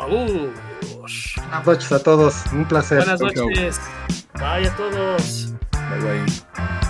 Abur. Buenas noches a todos, un placer. Buenas noches. Bye a todos. Bye bye.